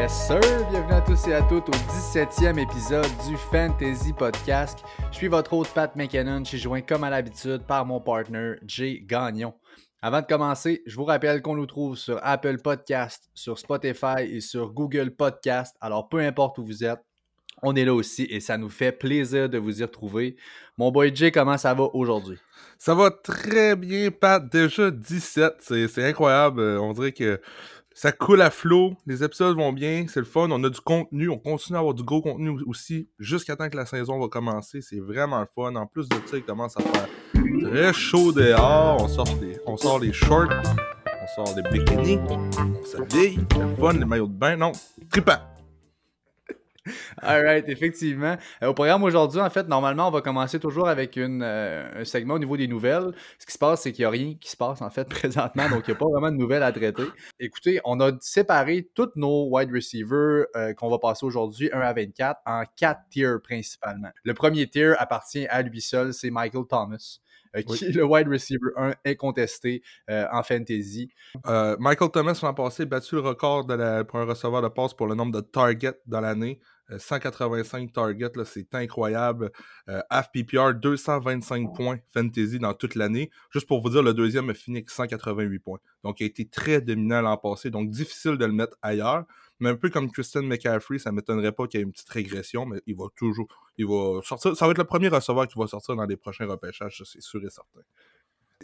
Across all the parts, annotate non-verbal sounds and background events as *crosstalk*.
Yes, sir! Bienvenue à tous et à toutes au 17e épisode du Fantasy Podcast. Je suis votre hôte Pat McKinnon. Je suis joint comme à l'habitude par mon partner Jay Gagnon. Avant de commencer, je vous rappelle qu'on nous trouve sur Apple Podcast, sur Spotify et sur Google Podcast. Alors, peu importe où vous êtes, on est là aussi et ça nous fait plaisir de vous y retrouver. Mon boy Jay, comment ça va aujourd'hui? Ça va très bien, Pat. Déjà 17, c'est incroyable. On dirait que ça coule à flot, les épisodes vont bien, c'est le fun, on a du contenu, on continue à avoir du gros contenu aussi jusqu'à temps que la saison va commencer, c'est vraiment le fun. En plus de ça, il commence à faire très chaud dehors, on sort les, on sort shorts, on sort les bikinis, on s'habille, le fun, les maillots de bain, non, trippant. *laughs* Alright, effectivement. Euh, au programme aujourd'hui, en fait, normalement, on va commencer toujours avec une, euh, un segment au niveau des nouvelles. Ce qui se passe, c'est qu'il n'y a rien qui se passe, en fait, *laughs* présentement, donc il n'y a pas vraiment de nouvelles à traiter. Écoutez, on a séparé tous nos wide receivers euh, qu'on va passer aujourd'hui, 1 à 24, en quatre tiers principalement. Le premier tier appartient à lui seul, c'est Michael Thomas. Qui est le wide receiver 1 incontesté en fantasy. Michael Thomas, l'an passé, battu le record de la, pour un receveur de passe pour le nombre de targets dans l'année. 185 euh, targets, c'est incroyable. Euh, PPR, 225 points fantasy dans toute l'année. Juste pour vous dire, le deuxième a fini avec 188 points. Donc, il a été très dominant l'an passé. Donc, difficile de le mettre ailleurs. Mais un peu comme Christian McCaffrey, ça ne m'étonnerait pas qu'il y ait une petite régression, mais il va toujours. Il va sortir. Ça va être le premier receveur qui va sortir dans les prochains repêchages, c'est sûr et certain.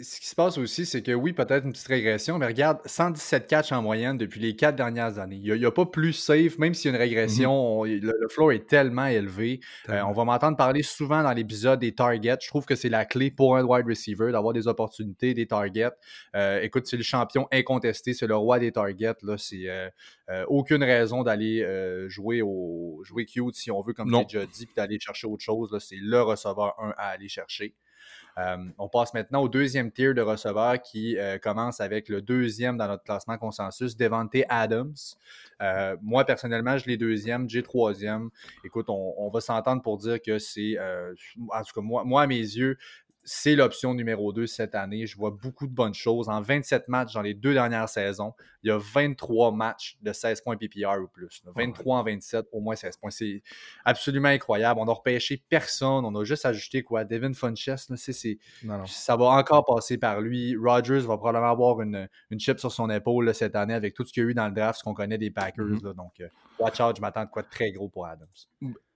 Ce qui se passe aussi, c'est que oui, peut-être une petite régression, mais regarde, 117 catchs en moyenne depuis les quatre dernières années. Il n'y a, pas plus safe, même s'il y a une régression, mm-hmm. le, floor est tellement élevé. Euh, on va m'entendre parler souvent dans l'épisode des targets. Je trouve que c'est la clé pour un wide receiver d'avoir des opportunités, des targets. Euh, écoute, c'est le champion incontesté, c'est le roi des targets. Là, c'est euh, aucune raison d'aller jouer au jouer cute si on veut, comme j'ai déjà dit, puis d'aller chercher autre chose. C'est le receveur 1 à aller chercher. Euh, on passe maintenant au deuxième tier de receveurs qui euh, commence avec le deuxième dans notre classement consensus, Devante Adams. Euh, moi, personnellement, je l'ai deuxième, j'ai troisième. Écoute, on, va s'entendre pour dire que c'est, en tout cas, moi, moi, à mes yeux, c'est l'option numéro 2 cette année. Je vois beaucoup de bonnes choses. En 27 matchs dans les deux dernières saisons, il y a 23 matchs de 16 points PPR ou plus. 23 en 27, au moins 16 points. C'est absolument incroyable. On n'a repêché personne. On a juste ajouté quoi? Devin Funches, ça va encore passer par lui. Rogers va probablement avoir une, une chip sur son épaule cette année avec tout ce qu'il y a eu dans le draft, ce qu'on connaît des Packers. Mm-hmm. donc, euh, watch out, je m'attends de quoi de très gros pour Adams.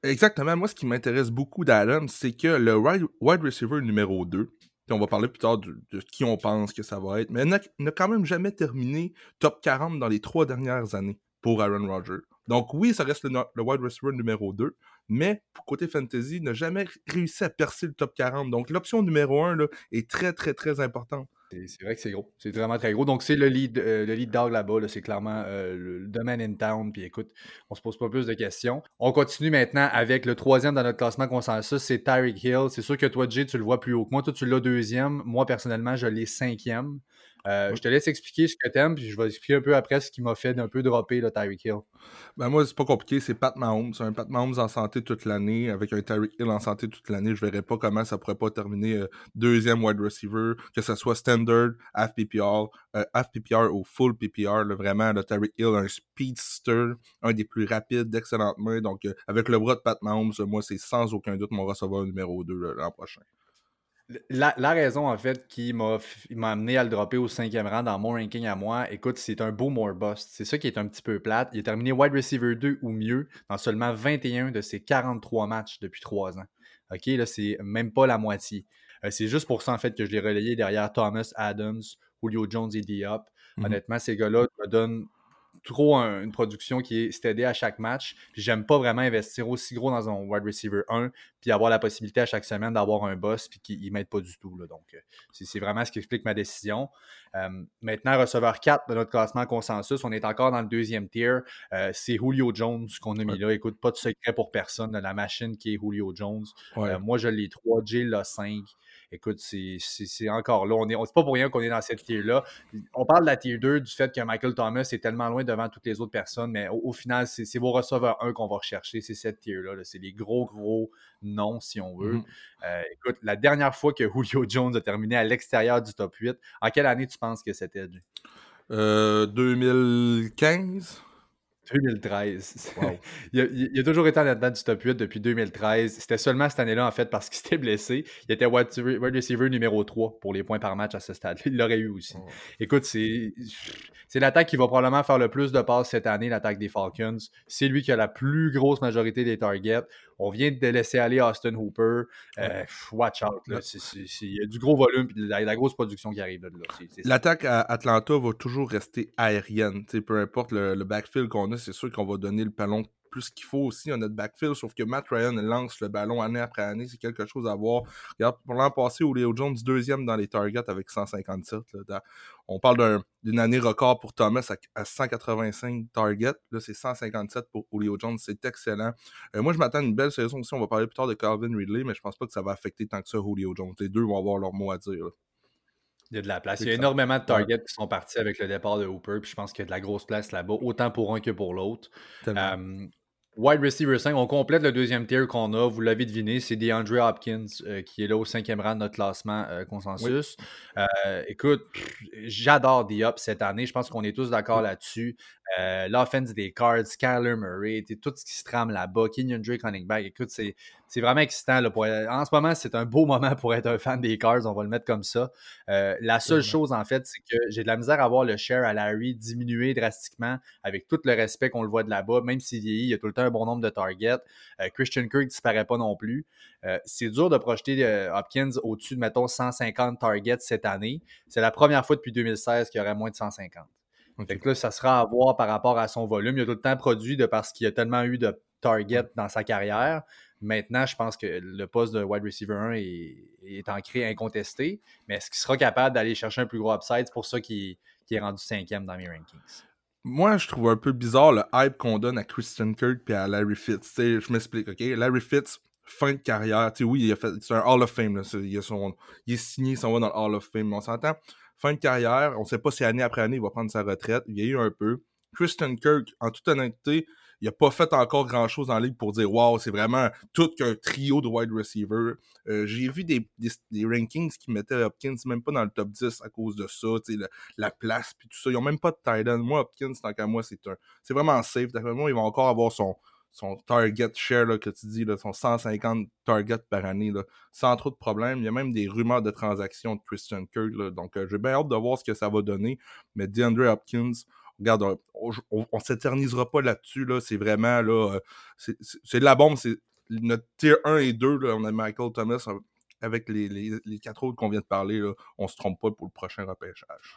Exactement. Moi, ce qui m'intéresse beaucoup d'Adams, c'est que le wide receiver numéro 2, puis on va parler plus tard de, qui on pense que ça va être, mais n'a quand même jamais terminé top 40 dans les trois dernières années pour Aaron Rodgers. Donc oui, ça reste le, wide receiver numéro 2, mais côté fantasy, n'a jamais réussi à percer le top 40. Donc l'option numéro 1 là, est très, très, très importante. C'est vrai que c'est gros. C'est vraiment très gros. Donc, c'est le lead, euh, le lead dog là-bas. c'est clairement euh, le domaine in town. Puis écoute, on se pose pas plus de questions. On continue maintenant avec le troisième dans notre classement consensus, c'est Tyreek Hill. C'est sûr que toi, Jay, tu le vois plus haut que moi. Toi, tu l'as deuxième. Moi, personnellement, je l'ai cinquième. Euh, je te laisse expliquer ce que t'aimes, puis je vais expliquer un peu après ce qui m'a fait d'un peu dropper le Tyreek Hill. Ben moi, c'est pas compliqué, c'est Pat Mahomes. Un Pat Mahomes en santé toute l'année, avec un Tyreek Hill en santé toute l'année. Je verrais pas comment ça pourrait pas terminer euh, deuxième wide receiver, que ce soit standard, half PPR, euh, half PPR ou full PPR. vraiment, le Tyreek Hill, un speedster, un des plus rapides, d'excellentes mains. Donc, avec le bras de Pat Mahomes, moi, c'est sans aucun doute mon receveur numéro 2 l'an prochain. La, raison, en fait, qui m'a amené à le dropper au cinquième rang dans mon ranking à moi, écoute, c'est un beau more bust. C'est ça qui est un petit peu plate. Il est terminé wide receiver 2 ou mieux dans seulement 21 de ses 43 matchs depuis 3 ans. OK, là, c'est même pas la moitié. Euh, c'est juste pour ça, en fait, que je l'ai relayé derrière Thomas Adams, Julio Jones et Diop. Mm-hmm. Honnêtement, ces gars-là me donnent trop une production qui est stédée à chaque match. Puis j'aime pas vraiment investir aussi gros dans un wide receiver 1, puis avoir la possibilité à chaque semaine d'avoir un boss, puis qu'il ne m'aide pas du tout. Là. Donc, euh, c'est vraiment ce qui explique ma décision. Euh, maintenant, receveur 4 de notre classement consensus, on est encore dans le deuxième tier. Euh, c'est Julio Jones qu'on a mis là. Écoute, pas de secret pour personne, la machine qui est Julio Jones. moi, je l'ai 3, J l'a 5 écoute, c'est encore là. On est, c'est pas pour rien qu'on est dans cette tier-là. On parle de la tier 2 du fait que Michael Thomas est tellement loin devant toutes les autres personnes, mais au, final, c'est vos receveurs 1 qu'on va rechercher. C'est cette tier-là. c'est les gros, gros noms, si on veut. Mm-hmm. Euh, écoute, la dernière fois que *laughs* Julio Jones a terminé à l'extérieur du top 8, en quelle année tu penses que c'était? Euh, 2015. 2013. *laughs* il, a, toujours été en dedans du top 8 depuis 2013. C'était seulement cette année-là, en fait, parce qu'il *laughs* s'était blessé. Il était wide receiver numéro 3 pour les points par match à ce stade. Il l'aurait eu aussi. Oh. Écoute, c'est l'attaque qui va probablement faire le plus de passes cette année, l'attaque des Falcons. C'est lui qui a la plus grosse majorité des targets. On vient de laisser aller Austin Hooper. Euh, watch out. il y a du gros volume et de la, grosse production qui arrive là. L'attaque à Atlanta va toujours rester aérienne. peu importe le, le backfield qu'on a, c'est sûr qu'on va donner le ballon plus qu'il faut aussi à notre backfield, sauf que Matt Ryan lance le ballon année après année, c'est quelque chose à voir. Regarde, pour l'an passé, Julio Jones, deuxième dans les targets avec 157. on parle d'une année record pour Thomas à, 185 targets. Là, c'est 157 pour Julio Jones. C'est excellent. Euh, moi, je m'attends à une belle saison aussi. On va parler plus tard de Calvin Ridley, mais je pense pas que ça va affecter tant que ça Julio Jones. Les deux vont avoir leur mot à dire. Il y a de la place. Il y a énormément de targets qui sont partis avec le départ de Hooper. Puis je pense qu'il y a de la grosse place là-bas, autant pour un que pour l'autre. Wide receiver 5, on complète le deuxième tier qu'on a. Vous l'avez deviné, c'est DeAndre Hopkins euh, qui est là au cinquième rang de notre classement euh, consensus. Euh, écoute, j'adore D-Hop cette année. Je pense qu'on est tous d'accord là-dessus. L'offense des Cards, Skyler Murray, tout ce qui se trame là-bas, Kenyon Drake running back. Écoute, c'est c'est vraiment excitant. Là, pour... En ce moment, c'est un beau moment pour être un fan des Cards, on va le mettre comme ça. Euh, la seule chose, en fait, c'est que j'ai de la misère à voir le share à Larry diminuer drastiquement avec tout le respect qu'on le voit de là-bas, même s'il vieillit, il y a tout le temps un bon nombre de targets. Euh, Christian Kirk disparaît pas non plus. Euh, c'est dur de projeter Hopkins au-dessus de, mettons, 150 targets cette année. C'est la première fois depuis 2016 qu'il y aurait moins de 150. Donc là, ça sera à voir par rapport à son volume. Il a tout le temps produit de parce qu'il a tellement eu de targets dans sa carrière. Maintenant, je pense que le poste de wide receiver 1 est, ancré incontesté, mais est-ce qu'il sera capable d'aller chercher un plus gros upside? C'est pour ça qu'il est rendu cinquième dans mes rankings. Moi, je trouve un peu bizarre le hype qu'on donne à Christian Kirk et à Larry Fitz. je m'explique, OK? Larry Fitz, fin de carrière. oui, il a fait, c'est un Hall of Fame. il, est signé, il s'en va dans le Hall of Fame. On s'entend, fin de carrière, on ne sait pas si année après année, il va prendre sa retraite. Il y a eu un peu. Christian Kirk, en toute honnêteté, il n'a pas fait encore grand-chose en ligue pour dire Wow, c'est vraiment tout qu'un trio de wide receiver. Euh, j'ai vu des, rankings qui mettaient Hopkins même pas dans le top 10 à cause de ça, la, la place puis tout ça. Ils n'ont même pas de tight end. Moi, Hopkins, tant qu'à moi, c'est c'est vraiment safe. D'après moi, il va encore avoir son, son target share là, que tu dis, là, son 150 targets par année, là, sans trop de problèmes. Il y a même des rumeurs de transactions de Christian Kirk. Donc, euh, j'ai bien hâte de voir ce que ça va donner. Mais DeAndre Hopkins, regarde, on, ne s'éternisera pas là-dessus. Là, c'est vraiment là, euh, c'est de la bombe. C'est notre tier 1 et 2. Là, on a Michael Thomas euh, avec les, les, quatre autres qu'on vient de parler. Là, on se trompe pas pour le prochain repêchage.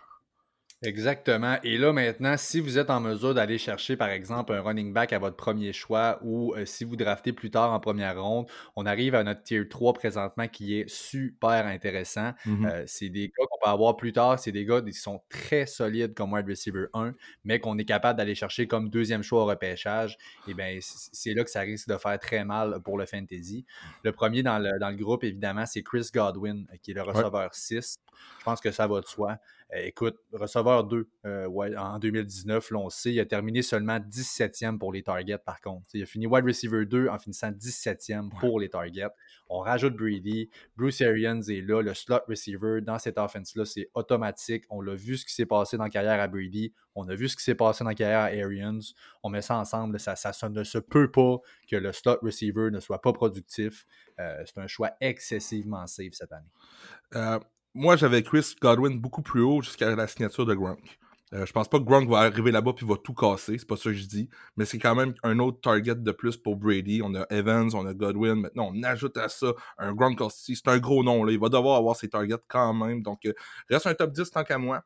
Exactement. Et là, maintenant, si vous êtes en mesure d'aller chercher, par exemple, un running back à votre premier choix ou euh, si vous draftez plus tard en première ronde, on arrive à notre tier 3 présentement qui est super intéressant. Mm-hmm. Euh, c'est des gars qu'on peut avoir plus tard. C'est des gars qui sont très solides comme wide receiver 1, mais qu'on est capable d'aller chercher comme deuxième choix au repêchage. Et eh bien, c'est là que ça risque de faire très mal pour le fantasy. Le premier dans le, dans le groupe, évidemment, c'est Chris Godwin, qui est le receveur 6. Je pense que ça va de soi. Euh, écoute, receveur 2 euh, en 2019, là, on sait, il a terminé seulement 17e pour les targets par contre. Il a fini wide receiver 2 en finissant 17e pour les targets. On rajoute Brady. Bruce Arians est là, le slot receiver dans cette offense-là, c'est automatique. On l'a vu ce qui s'est passé dans la carrière à Brady. On a vu ce qui s'est passé dans la carrière à Arians. On met ça ensemble. Ça, ça, ne se peut pas que le slot receiver ne soit pas productif. Euh, c'est un choix excessivement safe cette année moi, j'avais Chris Godwin beaucoup plus haut jusqu'à la signature de Gronk. Euh, je pense pas que Gronk va arriver là-bas puis va tout casser, c'est pas ça que je dis, mais c'est quand même un autre target de plus pour Brady. On a Evans, on a Godwin, maintenant on ajoute à ça un Gronk aussi, c'est un gros nom, là. il va devoir avoir ses targets quand même, donc euh, reste un top 10 tant qu'à moi.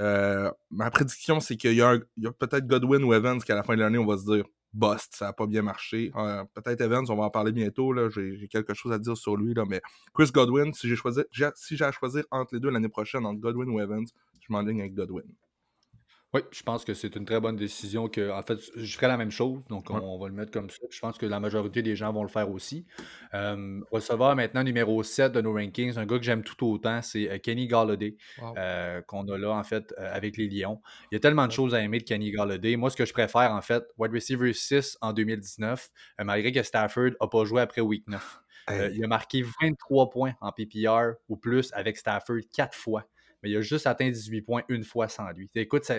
Euh, ma prédiction, c'est qu'il y a, a peut-être Godwin ou Evans qu'à la fin de l'année, on va se dire bust, ça n'a pas bien marché. Euh, peut-être Evans, on va en parler bientôt. J'ai quelque chose à dire sur lui. Là, mais Chris Godwin, si j'ai si à choisir entre les deux l'année prochaine, entre Godwin ou Evans, je m'enligne avec Godwin. Oui, je pense que c'est une très bonne décision. Que, en fait, je ferai la même chose, donc on, va le mettre comme ça. Je pense que la majorité des gens vont le faire aussi. Euh, receveur maintenant numéro 7 de nos rankings, un gars que j'aime tout autant, c'est euh, Kenny Galladay, euh, qu'on a là en fait avec les Lions. Il y a tellement de choses à aimer de Kenny Galladay. Moi, ce que je préfère en fait, wide receiver 6 en 2019, malgré que Stafford n'a pas joué après week 9. il a marqué 23 points en PPR ou plus avec Stafford quatre fois mais il a juste atteint 18 points une fois sans lui. Écoute,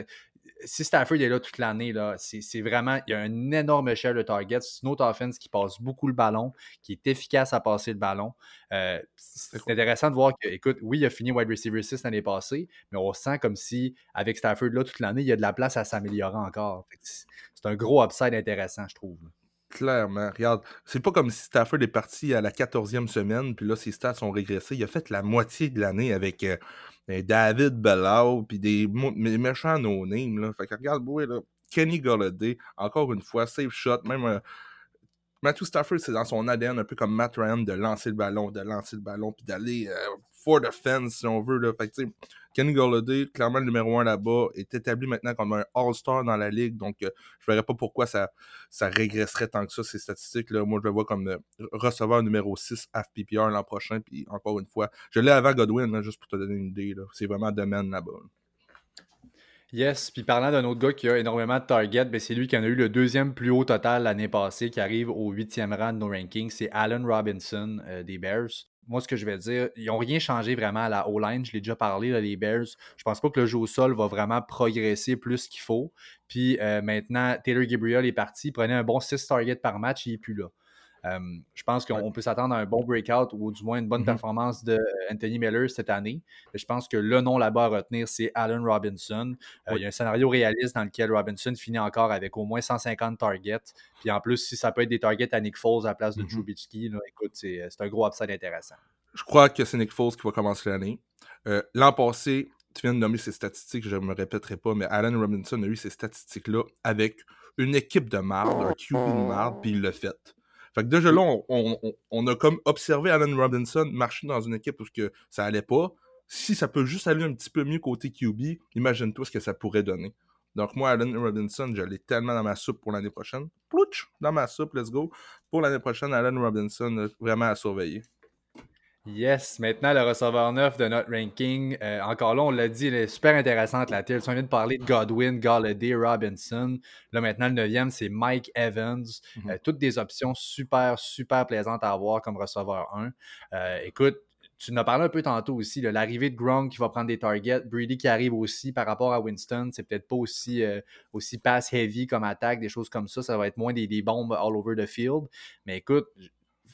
si Stafford est là toute l'année, c'est vraiment, il y a un énorme share de targets. C'est une autre offense qui passe beaucoup le ballon, qui est efficace à passer le ballon. Euh, c'est intéressant de voir que, écoute, oui, il a fini wide receiver 6 l'année passée, mais on sent comme si, avec Stafford là toute l'année, il y a de la place à s'améliorer encore. C'est un gros upside intéressant, je trouve. Clairement, regarde, c'est pas comme si Stafford est parti à la 14e semaine, puis là, ses stats ont régressé. Il a fait la moitié de l'année avec euh, ben, David Bellau, puis des méchants no-name. Là. Fait que regarde, là, Kenny Golladay, encore une fois, safe shot, même euh, Matthew Stafford, c'est dans son ADN, un peu comme Matt Ryan, de lancer le ballon, de lancer le ballon, puis d'aller euh, for the fence, si on veut. Là. Fait que, Kenny Golladay, clairement le numéro 1 là-bas, est établi maintenant comme un All-Star dans la ligue. Donc, euh, je ne verrais pas pourquoi ça, ça régresserait tant que ça, ces statistiques-là. Moi, je le vois comme euh, receveur numéro 6 FPPR l'an prochain. Puis, encore une fois, je l'ai avant Godwin, juste pour te donner une idée. C'est vraiment domaine là-bas. Yes, puis parlant d'un autre gars qui a énormément de targets, ben c'est lui qui en a eu le deuxième plus haut total l'année passée, qui arrive au huitième rang de nos rankings. C'est Allen Robinson euh, des Bears. Moi, ce que je vais dire, ils n'ont rien changé vraiment à la O-line. Je l'ai déjà parlé, les Bears. Je pense pas que le jeu au sol va vraiment progresser plus qu'il faut. Puis euh, maintenant, Taylor Gabriel est parti. Il prenait un bon 6 targets par match. Il n'est plus là je pense qu'on peut s'attendre à un bon breakout ou du moins une bonne mmh performance de Anthony Miller cette année. Je pense que le nom là-bas à retenir, c'est Allen Robinson. Euh, il y a un scénario réaliste dans lequel Robinson finit encore avec au moins 150 targets. Puis en plus, si ça peut être des targets à Nick Foles à la place de mmh Trubisky, écoute, c'est un gros upside intéressant. Je crois que c'est Nick Foles qui va commencer l'année. Euh, l'an passé, tu viens de nommer ses statistiques, je ne me répéterai pas, mais Allen Robinson a eu ces statistiques-là avec une équipe de marde, un QB de marde, puis il l'a fait. Fait que déjà là, on, a comme observé Allen Robinson marcher dans une équipe où que ça allait pas. Si ça peut juste aller un petit peu mieux côté QB, imagine-toi ce que ça pourrait donner. Donc moi, Allen Robinson, je l'ai tellement dans ma soupe pour l'année prochaine. Plouch! Dans ma soupe, let's go. Pour l'année prochaine, Allen Robinson, euh, vraiment à surveiller. Yes, maintenant le receveur neuf de notre ranking. Euh, encore là, on l'a dit, elle est super intéressante la tilt. On vient de parler de Godwin, Galladay, Robinson. Là maintenant, le neuvième, c'est Mike Evans. Mhm. Euh, toutes des options super, super plaisantes à avoir comme receveur 1. Euh, écoute, tu en as parlé un peu tantôt aussi, l'arrivée de Gronk qui va prendre des targets, Brady qui arrive aussi par rapport à Winston, c'est peut-être pas aussi, aussi pass heavy comme attaque, des choses comme ça, ça va être moins des, des bombes all over the field. Mais écoute,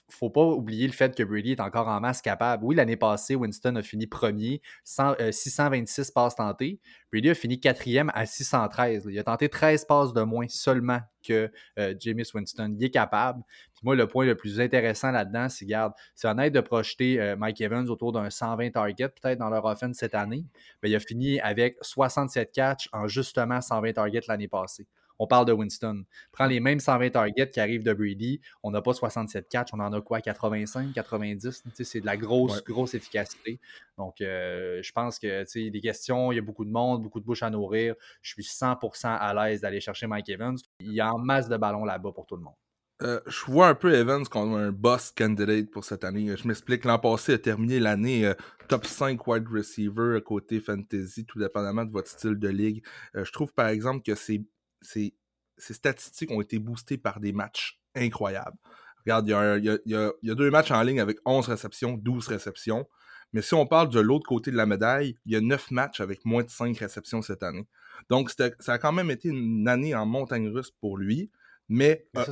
faut pas oublier le fait que Brady est encore en masse capable. Oui, l'année passée, Winston a fini premier, 626 euh, passes tentées. Brady a fini quatrième à 613. Il a tenté 13 passes de moins seulement que euh, Winston. Il est capable. Puis moi, le point le plus intéressant là-dedans, c'est, garde, c'est honnête de projeter euh, Mike Evans autour d'un 120 targets peut-être dans leur offense cette année. Mais il a fini avec 67 catches en justement 120 targets l'année passée on parle de Winston. Prends les mêmes 120 targets qui arrivent de Brady, on n'a pas 67 catch, on en a quoi, 85, 90? C'est de la grosse, grosse efficacité. Donc, euh, je pense que, tu sais, des questions, il y a beaucoup de monde, beaucoup de bouches à nourrir. Je suis 100% à l'aise d'aller chercher Mike Evans. Il y a en masse de ballons là-bas pour tout le monde. Euh, je vois un peu Evans comme un boss candidate pour cette année. Je m'explique, l'an passé a terminé l'année euh, top 5 wide receiver côté fantasy, tout dépendamment de votre style de ligue. je trouve par exemple que c'est ces, statistiques ont été boostées par des matchs incroyables. Regarde, il y, a, deux matchs en ligne avec 11 réceptions, 12 réceptions. Mais si on parle de l'autre côté de la médaille, il y a 9 matchs avec moins de 5 réceptions cette année. Donc, ça a quand même été une année en montagne russe pour lui, mais, mais ça,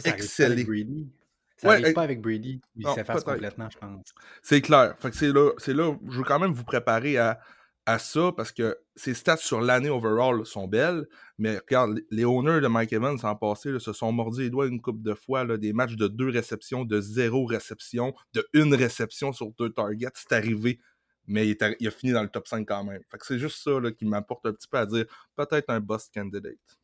Ça n'arrive pas avec Brady. Il s'efface complètement, je pense. C'est clair. c'est là, là, je veux quand même vous préparer à à ça parce que ses stats sur l'année overall sont belles, mais regarde, les owners de Mike Evans en passé se sont mordus les doigts une coupe de fois, là, des matchs de deux réceptions, de zéro réception, de une réception sur deux targets, c'est arrivé, mais il, a fini dans le top 5 quand même. Fait que c'est juste ça qui m'apporte un petit peu à dire peut-être un bust candidate.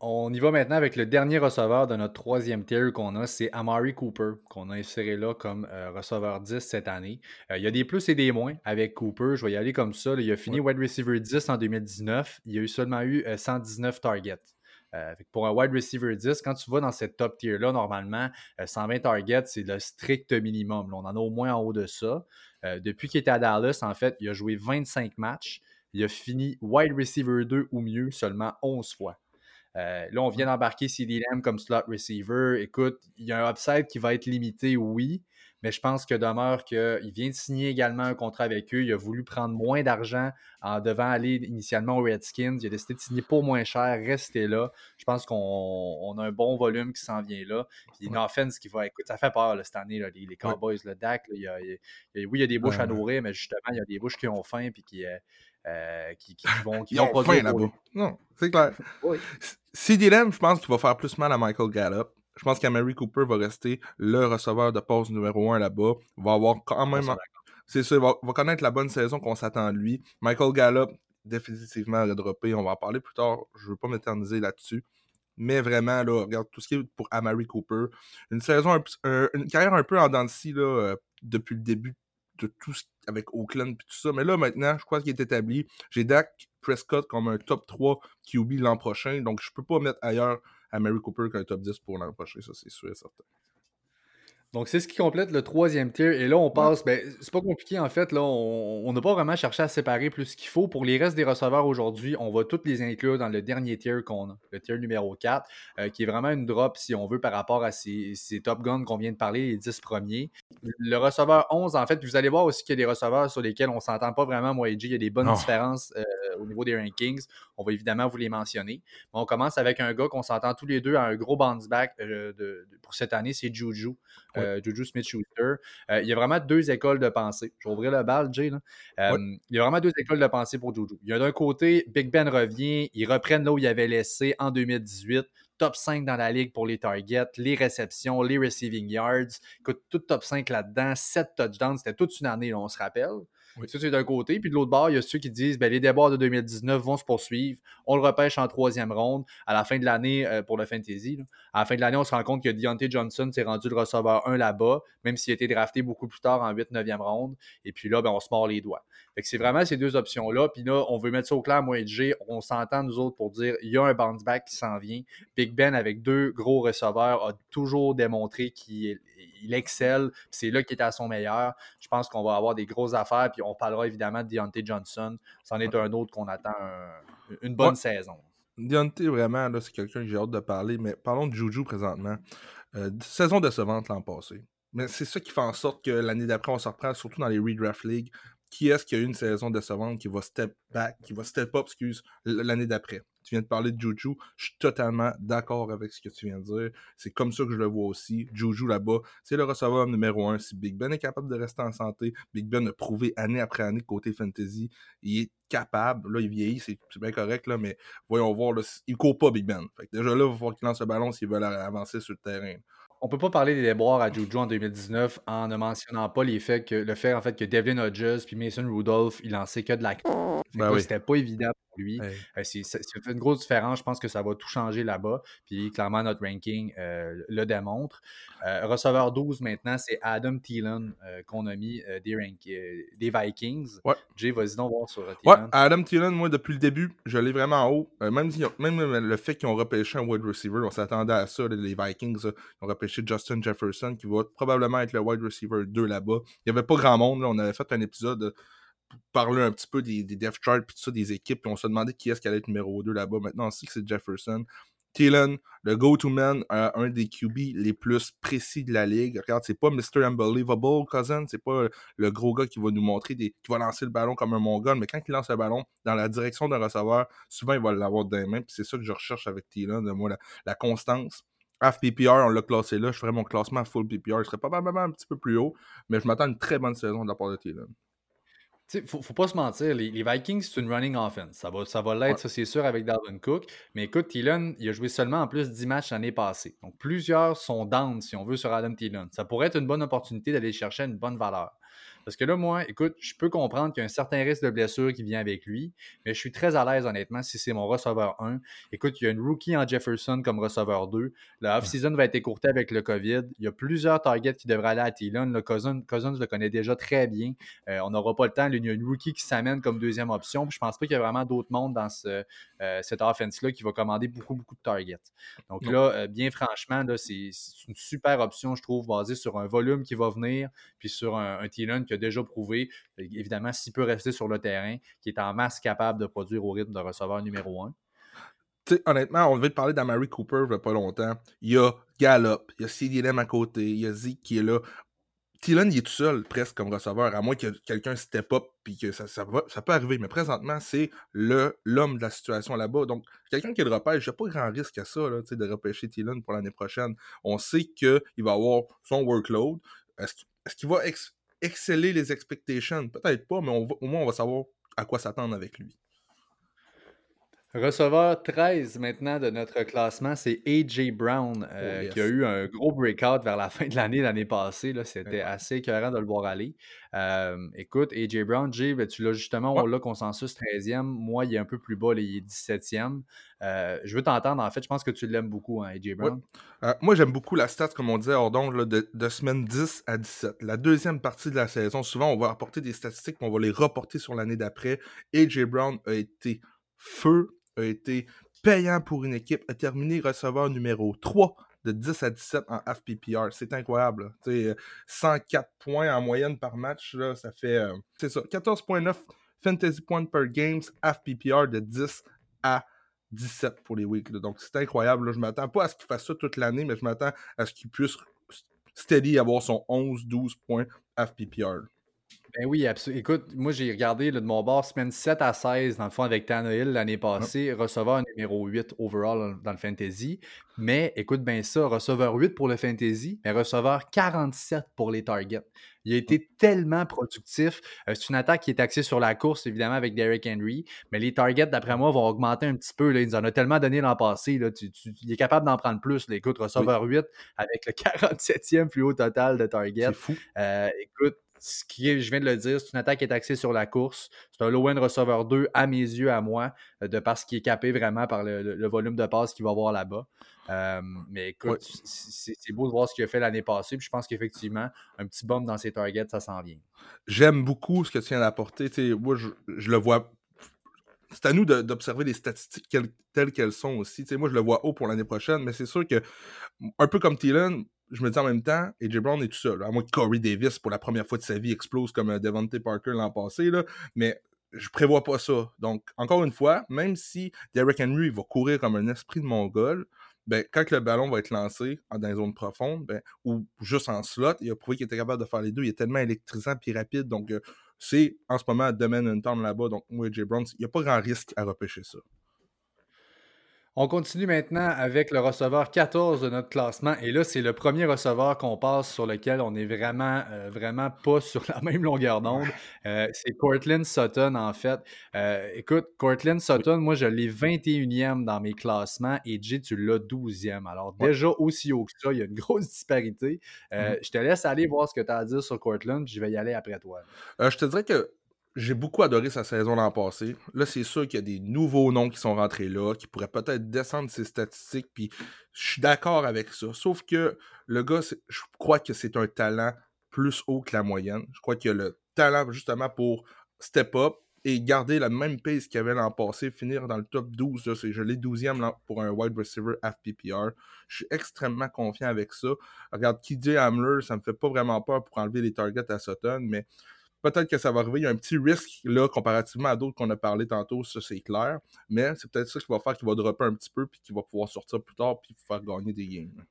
On y va maintenant avec le dernier receveur de notre troisième tier qu'on a, c'est Amari Cooper, qu'on a inséré là comme euh, receveur 10 cette année. Euh, il y a des plus et des moins avec Cooper. Je vais y aller comme ça. il a fini wide receiver 10 en 2019. Il a eu seulement eu 119 euh, targets. pour un wide receiver 10, quand tu vas dans cette top tier-là, normalement, 120 targets, c'est le strict minimum. on en a au moins en haut de ça. depuis qu'il était à Dallas, en fait, il a joué 25 matchs. Il a fini wide receiver 2 ou mieux seulement 11 fois. Euh, là, on vient d'embarquer CD Lamb comme slot receiver. Écoute, il y a un upside qui va être limité, oui, mais je pense que demeure qu'il vient de signer également un contrat avec eux. Il a voulu prendre moins d'argent en devant aller initialement aux Redskins. Il a décidé de signer pour moins cher, rester là. Je pense qu'on a un bon volume qui s'en vient là. Puis une offense qui va. Écoute, ça fait peur cette année, les, Cowboys, le DAC. oui, il y a des bouches à nourrir, mais justement, il y a des bouches qui ont faim puis qui. Euh, euh, qui, vont, qui vont produire là-bas. Non, c'est clair. oui. je pense qu'il va faire plus mal à Michael Gallup. Je pense qu'Amary Cooper va rester le receveur de poste numéro un là-bas. Va avoir quand même. C'est ça, il va, connaître la bonne saison qu'on s'attend de lui. Michael Gallup, définitivement redroppé. On va en parler plus tard. Je ne veux pas m'éterniser là-dessus. Mais vraiment, là, regarde tout ce qui est pour Amari Cooper. Une saison, une carrière un peu en dents de là, euh, depuis le début de tout ce, avec Oakland et tout ça. Mais là, maintenant, je crois qu'il est établi. J'ai Dak Prescott comme un top 3 QB l'an prochain. Donc, je peux pas mettre ailleurs à Mary Cooper qu'un top 10 pour l'an prochain. Ça, c'est sûr et certain. Donc, c'est ce qui complète le troisième tier. Et là, on passe. Ben, c'est pas compliqué, en fait. Là, on n'a pas vraiment cherché à séparer plus qu'il faut. Pour les restes des receveurs aujourd'hui, on va tous les inclure dans le dernier tier qu'on a, le tier numéro 4, euh, qui est vraiment une drop, si on veut, par rapport à ces, Top Guns qu'on vient de parler, les 10 premiers. Le receveur 11, en fait, vous allez voir aussi qu'il y a des receveurs sur lesquels on s'entend pas vraiment, moi et Il y a des bonnes différences euh, au niveau des rankings. On va évidemment vous les mentionner. on commence avec un gars qu'on s'entend tous les deux à un gros bounce back euh, pour cette année, c'est Juju. Euh, Juju Smith-Schuster. Euh, il y a vraiment deux écoles de pensée. Je vais ouvrir le bal, Jay. Euh, il y a vraiment deux écoles de pensée pour Juju. Il y a d'un côté, Big Ben revient, ils reprennent là où il avait laissé en 2018 top 5 dans la ligue pour les targets, les réceptions, les receiving yards. Écoute, tout top 5 là-dedans, 7 touchdowns, c'était toute une année, on se rappelle. Ça, c'est d'un côté. Puis de l'autre bord, il y a ceux qui disent ben, les débats de 2019 vont se poursuivre. On le repêche en troisième ronde à la fin de l'année euh, pour le fantasy. À la fin de l'année, on se rend compte que Deontay Johnson s'est rendu le receveur 1 là-bas, même s'il a été drafté beaucoup plus tard en 8-9e ronde. Et puis là, ben, on se mord les doigts. c'est vraiment ces deux options-là. Puis là, on veut mettre ça au clair, moi et G. On s'entend, nous autres, pour dire il y a un bounce back qui s'en vient. Big Ben, avec deux gros receveurs, a toujours démontré qu'il il excelle. C'est là qu'il est à son meilleur. Je pense qu'on va avoir des grosses affaires. Puis on parlera évidemment de Deontay Johnson. C'en est un autre qu'on attend une bonne saison. Deontay, vraiment, c'est quelqu'un que j'ai hâte de parler. Mais parlons de Juju présentement. Euh, saison décevante l'an passé. Mais c'est ça qui fait en sorte que l'année d'après, on se reprend, surtout dans les redraft league. Qui est-ce qui a eu une saison décevante qui va step back, qui va step up, excuse, l'année d'après? Tu viens de parler de Juju. Je suis totalement d'accord avec ce que tu viens de dire. C'est comme ça que je le vois aussi. Juju là-bas, c'est le receveur numéro un. Si Big Ben est capable de rester en santé, Big Ben a prouvé année après année côté fantasy, il est capable. Là, il vieillit, c'est bien correct, là, mais voyons voir. Là, il court pas, Big Ben. déjà là, il va falloir qu'il lance le ballon s'il veut avancer sur le terrain. On peut pas parler des déboires à Juju en 2019 en ne mentionnant pas les faits que, le fait en fait que Devlin Hodges puis Mason Rudolph, ils lançaient que de la ben C'était pas évident lui. Euh, c'est une grosse différence. Je pense que ça va tout changer là-bas. Puis clairement, notre ranking euh, le démontre. Euh, receveur 12 maintenant, c'est Adam Thielen qu'on a mis des, des Vikings. Ouais. Jay, vas-y donc voir sur Thielen. Ouais, Adam Thielen, moi, depuis le début, je l'ai vraiment en haut. même, même le fait qu'ils ont repêché un wide receiver, on s'attendait à ça. Les Vikings ils ont repêché Justin Jefferson, qui va probablement être le wide receiver 2 là-bas. Il n'y avait pas grand monde. On avait fait un épisode parler un petit peu des, des charts puis tout ça, des équipes, puis on se demandait qui est-ce qui allait être numéro 2 là-bas. Maintenant, on sait que c'est Jefferson. Thielen, le go-to-man, un des QB les plus précis de la ligue. Regarde, c'est pas Mr. Unbelievable, Cousin, c'est pas le gros gars qui va nous montrer, qui va lancer le ballon comme un mongol, mais quand il lance le ballon dans la direction d'un receveur, souvent il va l'avoir dans les mains, puis c'est ça que je recherche avec Thielen, de moi, la, constance. Half PPR, on l'a classé là, je ferais mon classement full PPR, je serais probablement un petit peu plus haut, mais je m'attends à une très bonne saison de la part de Thielen. Il faut, faut pas se mentir, les, Vikings, c'est une running offense. Ça va, ça va l'être, ça c'est sûr, avec Dalvin Cook. Mais écoute, Thielen, il a joué seulement en plus 10 matchs l'année passée. Donc plusieurs sont down, si on veut, sur Adam Thielen. Ça pourrait être une bonne opportunité d'aller chercher une bonne valeur. Parce que là, moi, écoute, je peux comprendre qu'il y a un certain risque de blessure qui vient avec lui, mais je suis très à l'aise, honnêtement, si c'est mon receveur 1. Écoute, il y a une rookie en Jefferson comme receveur 2. La off-season va être écourtée avec le COVID. Il y a plusieurs targets qui devraient aller à Thielen. Le Cousins, le connaît déjà très bien. Euh, on n'aura pas le temps. Il y a une rookie qui s'amène comme deuxième option. je pense pas qu'il y a vraiment d'autres mondes dans ce, euh, cette offense-là qui va commander beaucoup, beaucoup de targets. Donc là, euh, bien franchement, c'est une super option, je trouve, basée sur un volume qui va venir, puis sur un, un Thielen qui déjà prouvé, évidemment, s'il peut rester sur le terrain, qui est en masse capable de produire au rythme de receveur numéro un. honnêtement, on devait te parler d'Amari Cooper il n'y a pas longtemps. Il y a Gallup, il y a CDM à côté, il y a Zeke qui est là. Thielen, il est tout seul presque comme receveur, à moins que quelqu'un step up puis que ça, ça, va, ça peut arriver. Mais présentement, c'est l'homme de la situation là-bas. Donc, quelqu'un qui le repêche, il n'y a pas grand risque à ça là, de repêcher Thielen pour l'année prochaine. On sait qu'il va avoir son workload. Est-ce qu'il va exceller les expectations? Peut-être pas, mais au moins on va savoir à quoi s'attendre avec lui. Receveur 13 maintenant de notre classement, c'est AJ Brown, euh, oh, qui a eu un gros breakout vers la *laughs* fin de l'année, l'année passée. C'était assez écœurant de le voir aller. Euh, écoute, AJ Brown, Jay, ben, tu l'as justement, on l'a consensus 13e. Moi, il est un peu plus bas, il est 17e. Euh, je veux t'entendre, en fait, je pense que tu l'aimes beaucoup, hein, AJ Brown. moi, j'aime beaucoup la stat, comme on disait, Ordon, de, de, semaine 10 à 17. La deuxième partie de la saison, souvent, on va apporter des statistiques, mais on va les reporter sur l'année d'après. AJ Brown a été feu a été payant pour une équipe, a terminé receveur numéro 3 de 10 à 17 en FPPR. C'est incroyable. 104 points en moyenne par match, là, ça fait euh, ça, 14.9 fantasy points per games, FPPR de 10 à 17 pour les weeks. Donc c'est incroyable. Je Je m'attends pas à ce qu'il fasse ça toute l'année, mais je m'attends à ce qu'il puisse steady avoir son 11-12 points FPPR. Ben oui, absolument. Écoute, moi, j'ai regardé de mon bord, semaine 7 à 16, dans le fond, avec Tannehill l'année passée, receveur numéro 8 overall dans le fantasy. Mais écoute bien ça, receveur 8 pour le fantasy, mais receveur 47 pour les targets. Il a été tellement productif. Euh, c'est une attaque qui est axée sur la course, évidemment, avec Derrick Henry. Mais les targets, d'après moi, vont augmenter un petit peu. Là. Il nous en a tellement donné l'an passé. Là. il est capable d'en prendre plus. Écoute, receveur 8 avec le *laughs* 47e plus haut total de targets. C'est fou. Euh, écoute, ce qui est, je viens de le dire, c'est une attaque qui est axée sur la course. C'est un low-end receveur 2 à mes yeux, à moi, euh, de parce qu'il est capé vraiment par le, volume de passes qu'il va avoir là-bas. Euh, mais écoute, c'est beau de voir ce qu'il a fait l'année passée. Puis je pense qu'effectivement, un petit bump dans ses targets, ça s'en vient. J'aime beaucoup ce que tu viens d'apporter. Moi, je, le vois. C'est à nous d'observer les statistiques telles qu'elles sont aussi. moi, je le vois haut pour l'année prochaine, mais c'est sûr que, un peu comme Thielen, je me dis en même temps, AJ Brown est tout seul. À moins que Corey Davis, pour la première fois de sa vie, explose comme euh, Devontae Parker l'an passé. Mais je prévois pas ça. Donc, encore une fois, même si Derrick Henry va courir comme un esprit de mongol, ben, quand le ballon va être lancé dans les zones profondes, ben, ou juste en slot, il a prouvé qu'il était capable de faire les deux. Il est tellement électrisant et rapide. Donc, euh, c'est en ce moment domaine une temps là-bas. Donc, moi, AJ Brown, il n'y a pas grand risque à repêcher ça. On continue maintenant avec le receveur 14 de notre classement. Et là, c'est le premier receveur qu'on passe sur lequel on est vraiment, euh, vraiment pas sur la même longueur d'onde. Euh, c'est Cortland Sutton, en fait. Euh, écoute, Cortland Sutton, moi, je l'ai 21e dans mes classements et Jay, tu l'as 12e. Alors, déjà aussi haut que ça, il y a une grosse disparité. Mm-hmm. Je te laisse aller voir ce que tu as à dire sur Cortland, puis je vais y aller après toi. je te dirais que j'ai beaucoup adoré sa saison l'an passé. Là, c'est sûr qu'il y a des nouveaux noms qui sont rentrés là, qui pourraient peut-être descendre ses statistiques, puis je suis d'accord avec ça. Sauf que le gars, je crois que c'est un talent plus haut que la moyenne. Je crois qu'il a le talent justement pour step up et garder la même pace qu'il avait l'an passé, finir dans le top 12. Là, je l'ai 12e pour un wide receiver FPPR. Je suis extrêmement confiant avec ça. Regarde, KJ Hamler, ça me fait pas vraiment peur pour enlever les targets à Sutton, mais Peut-être que ça va arriver. Il y a un petit risque là, comparativement à d'autres qu'on a parlé tantôt, ça c'est clair. Mais c'est peut-être ça qui va faire qu'il va dropper un petit peu puis qu'il va pouvoir sortir plus tard puis faire gagner des games.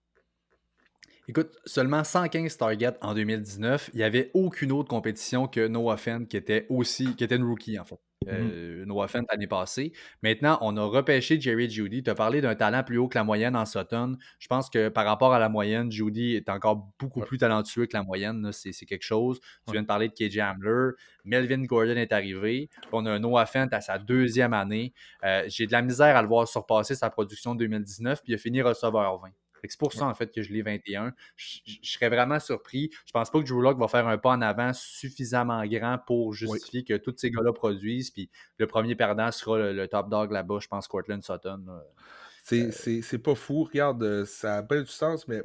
Écoute, seulement 115 targets en 2019. Il n'y avait aucune autre compétition que Noah Fent qui était aussi, qui était une rookie en fait. Mm-hmm. Euh, Noah Fent l'année passée. Maintenant, on a repêché Jerry Judy. Tu as parlé d'un talent plus haut que la moyenne en Sutton. Je pense que par rapport à la moyenne, Judy est encore beaucoup plus talentueux que la moyenne. C'est quelque chose. Tu viens de parler de KJ Hamler. Melvin Gordon est arrivé. On a un Noah Fent à sa deuxième année. Euh, j'ai de la misère à le voir surpasser sa production de 2019, puis il a fini receveur 20. C'est pour ça, en fait, que je l'ai 21. Je, serais vraiment surpris. Je pense pas que Drew Locke va faire un pas en avant suffisamment grand pour justifier que tous ces gars-là produisent. Puis le premier perdant sera le, top dog là-bas, je pense, Cortland Sutton. Euh, c'est pas fou. Regarde, euh, ça a pas du sens, mais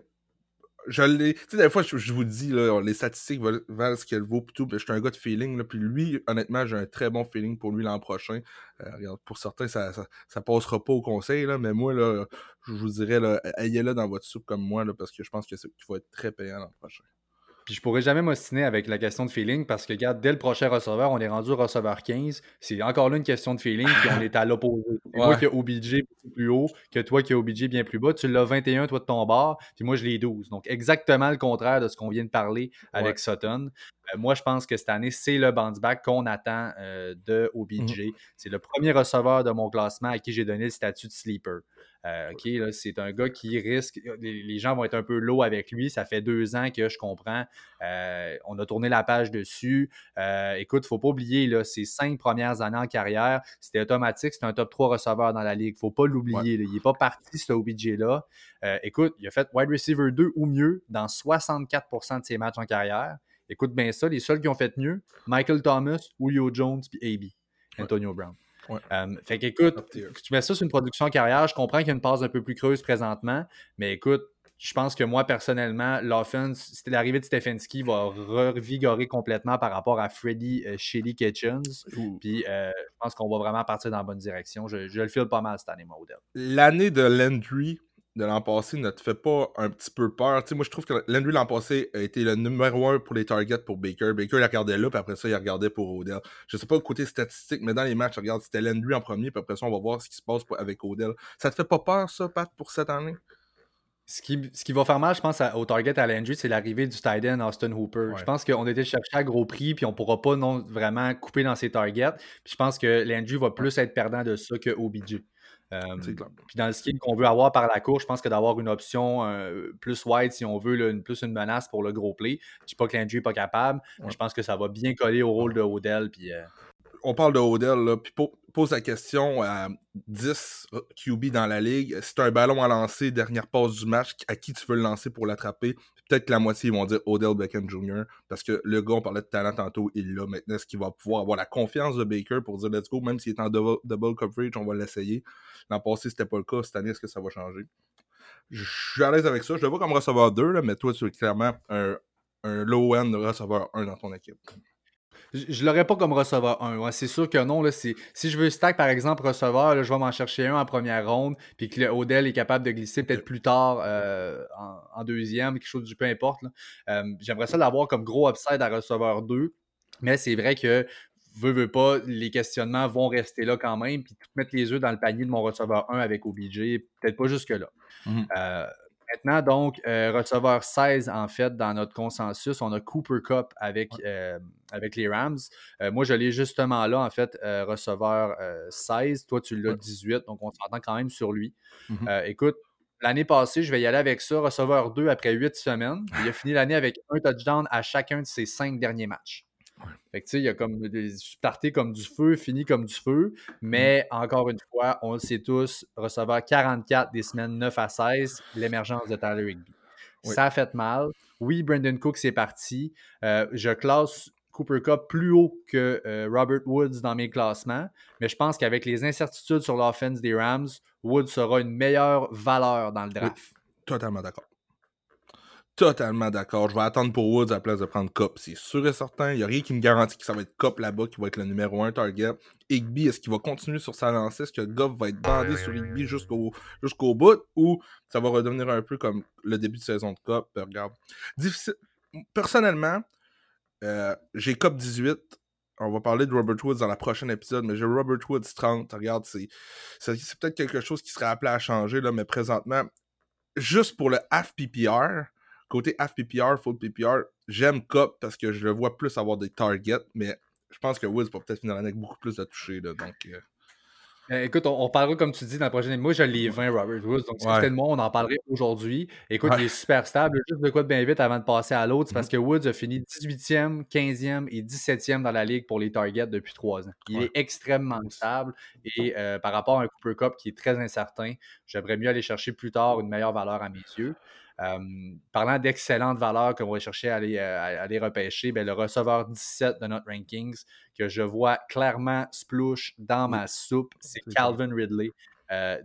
je l'ai. Tu sais, des fois, je, vous dis, là, les statistiques valent, ce qu'elles vaut, tout. Je suis un gars de feeling. Là, puis lui, honnêtement, j'ai un très bon feeling pour lui l'an prochain. Euh, regarde, pour certains, ça, ça, passera pas au conseil, là, mais moi, là, je vous dirais, ayez-le dans votre soupe comme moi, là, parce que je pense que qu'il va être très payant l'an prochain. Puis je pourrais jamais m'ostiner avec la question de feeling parce que, regarde, dès le prochain receveur, on est rendu receveur 15. C'est encore là une question de feeling, puis on est à l'opposé. *laughs* Moi qui ai OBJ plus haut que toi qui as OBJ bien plus bas. Tu l'as 21, toi de ton bord, puis moi je l'ai 12. Donc exactement le contraire de ce qu'on vient de parler avec Sutton. Euh, moi, je pense que cette année, c'est le bounce back qu'on attend euh, de OBJ. Mhm. C'est le premier receveur de mon classement à qui j'ai donné le statut de sleeper. Euh, OK, c'est un gars qui risque. Les, gens vont être un peu low avec lui. Ça fait deux ans que je comprends. Euh, on a tourné la page dessus. Euh, écoute, il ne faut pas oublier, là, ses cinq premières années en carrière, c'était automatique. C'était un top 3 receveur dans la ligue. Il ne faut pas l'oublier. Il n'est pas parti, ce OBJ-là. écoute, il a fait wide receiver 2 ou mieux dans 64% de ses matchs en carrière. Écoute bien ça, les seuls qui ont fait mieux, Michael Thomas, Julio Jones puis AB, Antonio Brown. Euh, fait qu'écoute, tu mets ça sur une production carrière, je comprends qu'il y a une passe un peu plus creuse présentement, mais écoute, je pense que moi, personnellement, l'offense, l'arrivée de Stefanski va revigorer complètement par rapport à Freddy euh, Shelly Kitchens. Puis euh, je pense qu'on va vraiment partir dans la bonne direction. Je, le file pas mal cette année, modèle. L'année de Landry, de l'an passé ne te fait pas un petit peu peur. moi, je trouve que Landry l'an passé a été le numéro un pour les targets pour Baker. Baker, il regardait là, puis après ça, il regardait pour Odell. Je sais pas le côté statistique, mais dans les matchs, regarde, c'était Landry en premier, puis après ça, on va voir ce qui se passe avec Odell. Ça te fait pas peur, ça, Pat, pour cette année? Ce qui, ce qui va faire mal, je pense, au target à Landry, c'est l'arrivée du tight end Austin Hooper. Je pense qu'on était cherché à gros prix, puis on pourra pas non, vraiment couper dans ses targets. Puis je pense que Landry va plus être perdant de ça que OBJ. Puis dans le scheme qu'on veut avoir par la cour, je pense que d'avoir une option euh, plus wide, si on veut, une, plus une menace pour le gros play. Je ne dis pas que Landry n'est pas capable, mais je pense que ça va bien coller au rôle de Odell. Puis, euh, On parle de Odell, là, puis pose la question à 10 QB dans la ligue. Si tu un ballon à lancer, dernière passe du match, à qui tu veux le lancer pour l'attraper? Peut-être que la moitié vont dire Odell Beckham Jr. Parce que le gars, on parlait de talent tantôt, il l'a. Maintenant, est-ce qu'il va pouvoir avoir la confiance de Baker pour dire let's go, même s'il est en double, coverage, on va l'essayer? L'an passé, c'était pas le cas. Cette année, est-ce que ça va changer? Je suis à l'aise avec ça. Je le vois comme receveur 2, mais toi, tu es clairement un, un low-end receveur 1 dans ton équipe. Je, ne l'aurais pas comme receveur 1. c'est sûr que non. Là, si je veux stack, par exemple, receveur, je vais m'en chercher un en première ronde, puis que Odell est capable de glisser peut-être plus tard euh, en, deuxième, quelque chose du peu importe. Euh, j'aimerais ça l'avoir comme gros upside à receveur 2. Mais c'est vrai que veux, veux pas, les questionnements vont rester là quand même, puis mettre les œufs dans le panier de mon receveur 1 avec OBJ, peut-être pas jusque-là. Mmh euh, maintenant, donc, euh, receveur 16, en fait, dans notre consensus, on a Cooper Cup avec, euh, avec les Rams. moi, je l'ai justement là, en fait, receveur 16. Toi, tu l'as 18, donc on s'entend quand même sur lui. Mmh écoute, L'année passée, je vais y aller avec ça, receveur 2 après 8 semaines. Il a fini l'année avec un touchdown à chacun de ses cinq derniers matchs. Fait que, tu sais, il y a comme des parties comme du feu, fini comme du feu. Mmh. Mais encore une fois, on le sait tous, recevoir 44 des semaines 9 à 16, l'émergence de Tyler Higby. Ça a fait mal. Oui, Brandon Cook, c'est parti. Euh, je classe Cooper Cup plus haut que euh, Robert Woods dans mes classements, mais je pense qu'avec les incertitudes sur l'offense des Rams, Woods sera une meilleure valeur dans le draft. totalement d'accord totalement d'accord. Je vais attendre pour Woods à la place de prendre Cop. C'est sûr et certain. Il n'y a rien qui me garantit que ça va être Cop là-bas qui va être le numéro 1 target. Igby, est-ce qu'il va continuer sur sa lancée? Est-ce que Goff va être bandé sur Igby jusqu'au bout? Ou ça va redevenir un peu comme le début de saison de Cop? Euh, regarde. Difficile. Personnellement, euh, j'ai Cop 18. On va parler de Robert Woods dans la prochaine épisode, mais j'ai Robert Woods 30. Regarde, c'est, c'est, peut-être quelque chose qui serait appelé à changer, là, mais présentement, juste pour le half PPR, Côté FPPR, full PPR, j'aime Cop parce que je le vois plus avoir des targets, mais je pense que Woods va peut-être finir avec beaucoup plus de toucher. donc, euh. Euh, écoute, on, parlera, comme tu dis, dans la prochaine. Moi, je l'ai 20 Robert Woods. Donc, si c'était de moi, on en parlerait aujourd'hui. Écoute, il est super stable. Juste de quoi de bien vite avant de passer à l'autre, c'est parce mm-hmm. que Woods a fini 18e, 15e et 17e dans la ligue pour les targets depuis trois ans. Il est extrêmement stable. Et euh, par rapport à un Cooper Cup qui est très incertain, j'aimerais mieux aller chercher plus tard une meilleure valeur à mes yeux parlant d'excellentes valeurs qu'on va chercher à aller, euh, à, repêcher, ben, le receveur 17 de notre rankings, que je vois clairement splouche dans ma soupe, c'est Calvin Ridley.